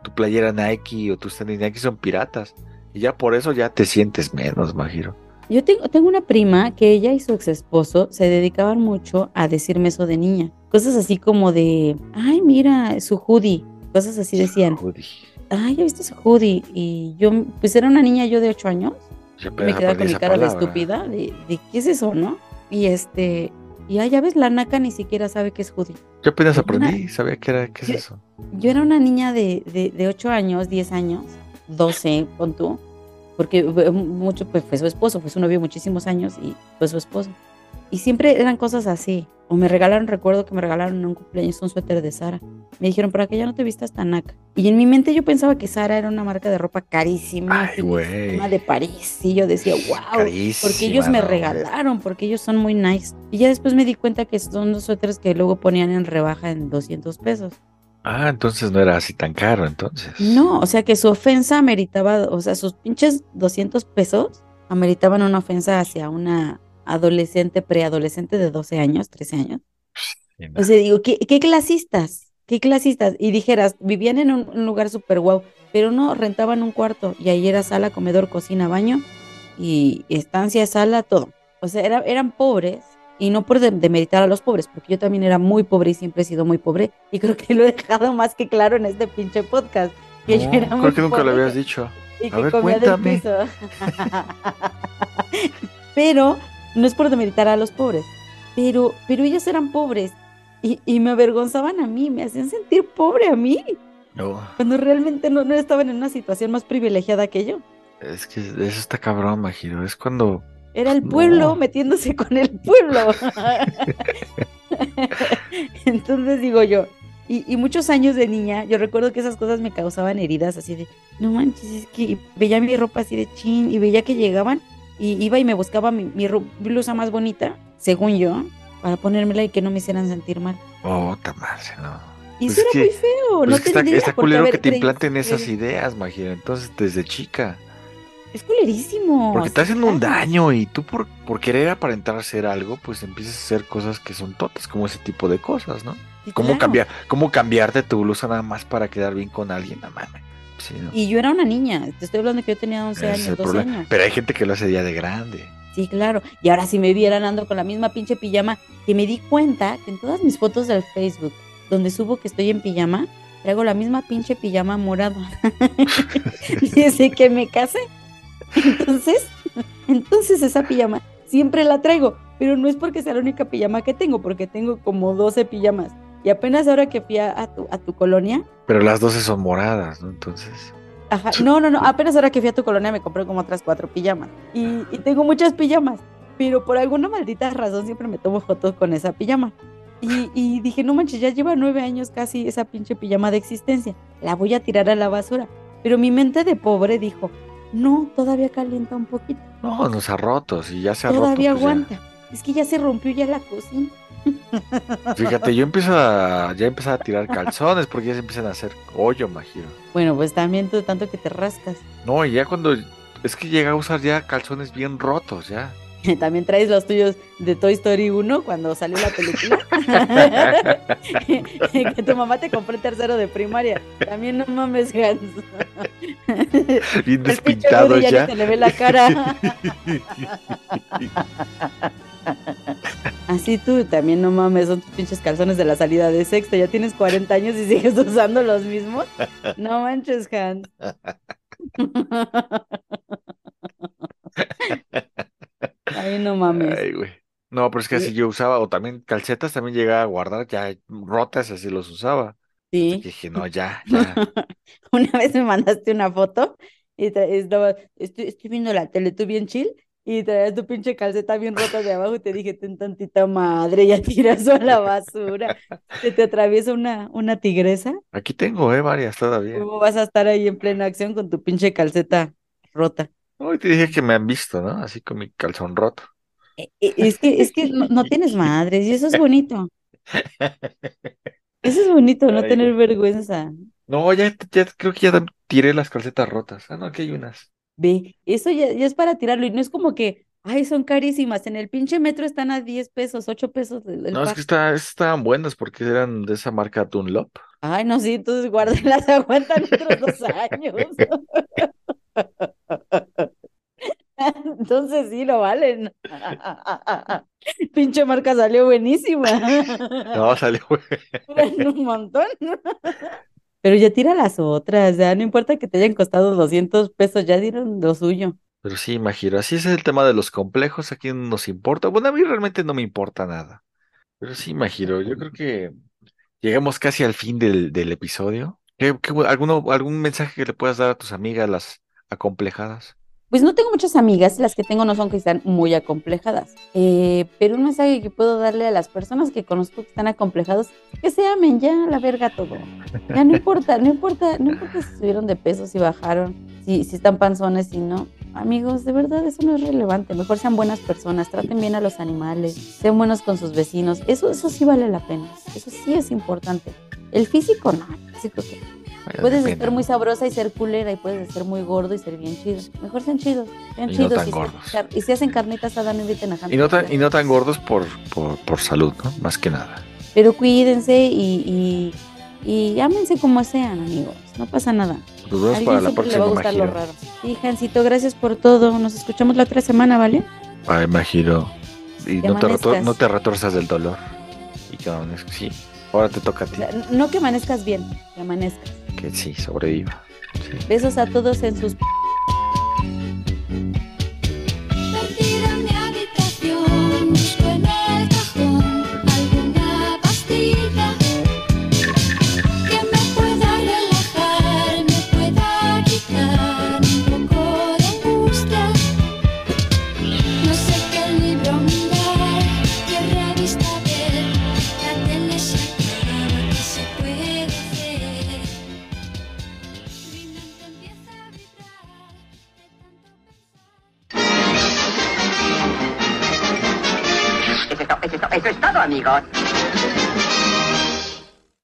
tu playera Nike o tus tenis Nike son piratas. Y ya por eso ya te sientes menos, Majiro. Yo tengo, tengo una prima que ella y su ex esposo se dedicaban mucho a decirme eso de niña. Cosas así como de, ay, mira, su hoodie. Cosas así decían. Hoodie. Ay, ¿ya viste su hoodie? Y yo, pues era una niña yo de ocho años. Yo Me quedaba aprendí con mi cara de estúpida, de, de ¿qué es eso, no? Y este, y ah, ya ves, la naca ni siquiera sabe qué es hoodie. Yo apenas Yo una- aprendí, sabía que era, ¿qué es yo- eso? Yo era una niña de, de, de 8 años, 10 años, 12, pon tú, porque mucho, pues fue su esposo, fue su novio muchísimos años y fue su esposo. Y siempre eran cosas así. O me regalaron, recuerdo que me regalaron en un cumpleaños un suéter de Sara. Me dijeron, para que ya no te vistas tan naca. Y en mi mente yo pensaba que Sara era una marca de ropa carísima, Ay, de París. Y yo decía, wow, Carísima, porque ellos me regalaron, porque ellos son muy nice. Y ya después me di cuenta que son los suéteres que luego ponían en rebaja en 200 pesos. Ah, entonces no era así tan caro, entonces. No, o sea que su ofensa ameritaba, o sea, sus pinches 200 pesos ameritaban una ofensa hacia una adolescente, preadolescente de 12 años, 13 años. Sí, no. O sea, digo, ¿qué, qué clasistas? ¿Qué clasistas? Y dijeras, vivían en un, un lugar súper guau, pero no, rentaban un cuarto y ahí era sala, comedor, cocina, baño y estancia, sala, todo. O sea, era- eran pobres y no por de- demeritar a los pobres, porque yo también era muy pobre y siempre he sido muy pobre y creo que lo he dejado más que claro en este pinche podcast. Que yo era muy creo que nunca lo pobre habías dicho. y A que ver, comía del cuéntame. piso. pero no es por demeritar a los pobres, pero, pero ellos eran pobres y, y me avergonzaban a mí, me hacían sentir pobre a mí, No, cuando realmente no, no estaban en una situación más privilegiada que yo. es que eso está cabrón, Majiro. Es cuando Era el pueblo No. metiéndose con el pueblo. Entonces digo yo, y, y muchos años de niña, yo recuerdo que esas cosas me causaban heridas así de, no manches, es que veía mi ropa así de chin y veía que llegaban y iba y me buscaba mi, mi blusa más bonita, según yo, para ponérmela y que no me hicieran sentir mal. Oh, madre, no. Y Pues eso es era que- muy feo, Pues no es que está, tendría está culero que te implanten esas ideas, Majiro. Entonces, desde chica. Es culerísimo. Porque te sí, hacen un daño y tú por, por querer aparentar ser algo, pues empiezas a hacer cosas que son totas, como ese tipo de cosas, ¿no? Sí, ¿Cómo claro. cambiar, cómo cambiarte tu blusa nada más para quedar bien con alguien? No mames. Sí, ¿no? Y yo era una niña, te estoy hablando que yo tenía 11 Ese es años, el 12 problema. años. Pero hay gente que lo hace ya de grande. Sí, claro. Y ahora si me vieran ando con la misma pinche pijama, que me di cuenta que en todas mis fotos del Facebook, donde subo que estoy en pijama, traigo la misma pinche pijama morada. Desde que me casé. Entonces, entonces esa pijama siempre la traigo, pero no es porque sea la única pijama que tengo, porque tengo como 12 pijamas. Y apenas ahora que fui a, a tu, a tu colonia, Pero las 12 son moradas, ¿no? Entonces. Ajá, no, no, no, apenas ahora que fui a tu colonia me compré como otras cuatro pijamas. Y, y tengo muchas pijamas, pero por alguna maldita razón siempre me tomo fotos con esa pijama. Y, y dije, no manches, ya lleva nueve años casi esa pinche pijama de existencia. La voy a tirar a la basura. Pero mi mente de pobre dijo, no, todavía calienta un poquito. No, no se ha roto. Si ya se ha Todavía roto. pues ya. aguanta. Es que ya se rompió ya la cocina. Fíjate, yo empiezo a. Ya empezaba a tirar calzones porque ya se empiezan a hacer hoyo, Majiro. Bueno, pues también tú tanto que te rascas. No, y ya cuando. Es que llega a usar ya calzones bien rotos, ya. También traes los tuyos de Toy Story 1 cuando salió la película. que tu mamá te compró el tercero de primaria. También no mames, Hans. Bien Woody ya ya. ni se le ve la cara. Así tú también no mames, son tus pinches calzones de la salida de sexto. Ya tienes 40 años y sigues usando los mismos. No manches, Hans. Ay, no mames. Ay, güey. No, pero es que así yo usaba, o también calcetas también llegaba a guardar ya rotas, así los usaba. Sí. Y dije, no, ya, ya. Una vez me mandaste una foto y estaba, estoy, estoy viendo la tele, tú bien chill, y traías tu pinche calceta bien rota de abajo y te dije, ten tantita madre, ya tiras a la basura. Se te atraviesa una, una tigresa, Aquí tengo, eh, varias todavía. ¿cómo vas a estar ahí en plena acción con tu pinche calceta rota? Hoy te dije que me han visto, ¿no? Así con mi calzón roto. E- e- Es que, es que no, no tienes madres y eso es bonito. Eso es bonito, no Ay, tener vergüenza. No, ya, ya creo que ya tiré las calcetas rotas. Ah, no, aquí hay unas. Ve, eso ya, ya es para tirarlo y no es como que, ay, son carísimas. En el pinche metro están a 10 pesos, 8 pesos el, el No, es que está, estaban buenas porque eran de esa marca Dunlop. Ay, no, sí, entonces guárdalas, aguantan otros dos años. Entonces sí lo valen. Pinche marca salió buenísima. No, salió. Duran un montón. Pero ya tira las otras, ya no importa que te hayan costado 200 pesos, ya dieron lo suyo. Pero sí, imagino. Así es el tema de los complejos. ¿A quién nos importa? Bueno, a mí realmente no me importa nada. Pero sí, imagino. Yo creo que llegamos casi al fin del, del episodio. ¿Qué, qué- alguno, algún mensaje que le puedas dar a tus amigas, las acomplejadas? Pues no tengo muchas amigas, las que tengo no son que están muy acomplejadas. Eh, pero un mensaje que puedo darle a las personas que conozco que están acomplejados, que se amen ya, la verga todo. Ya no importa, no importa, no importa si subieron de peso, si bajaron, si, si están panzones, si no. Amigos, de verdad eso no es relevante. Mejor sean buenas personas, traten bien a los animales, sean buenos con sus vecinos. Eso, eso sí vale la pena. Eso sí es importante. El físico no, el físico que Puedes depende. ser muy sabrosa y ser culera y puedes ser muy gordo y ser bien chido. Mejor sean chidos, sean Y no chidos tan y, gordos. y si hacen carnita asada no inviten a gente. Y no tan, y no tan gordos por, por, por salud, ¿no? Más que nada. Pero cuídense y, y, y ámense como sean, amigos. No pasa nada. Nos vemos para la siempre le va a próxima, gustar lo raro. Sí, Jancito, gracias por todo. Nos escuchamos la otra semana, ¿vale? Ay, Majiro. Y no te, retor- no te retorzas del dolor. Y que amanezcas. Sí, ahora te toca a ti. No que amanezcas bien, que amanezcas. Que sí, sobreviva. Besos a todos en sus... Eso es, to- eso es to- eso es todo, amigos.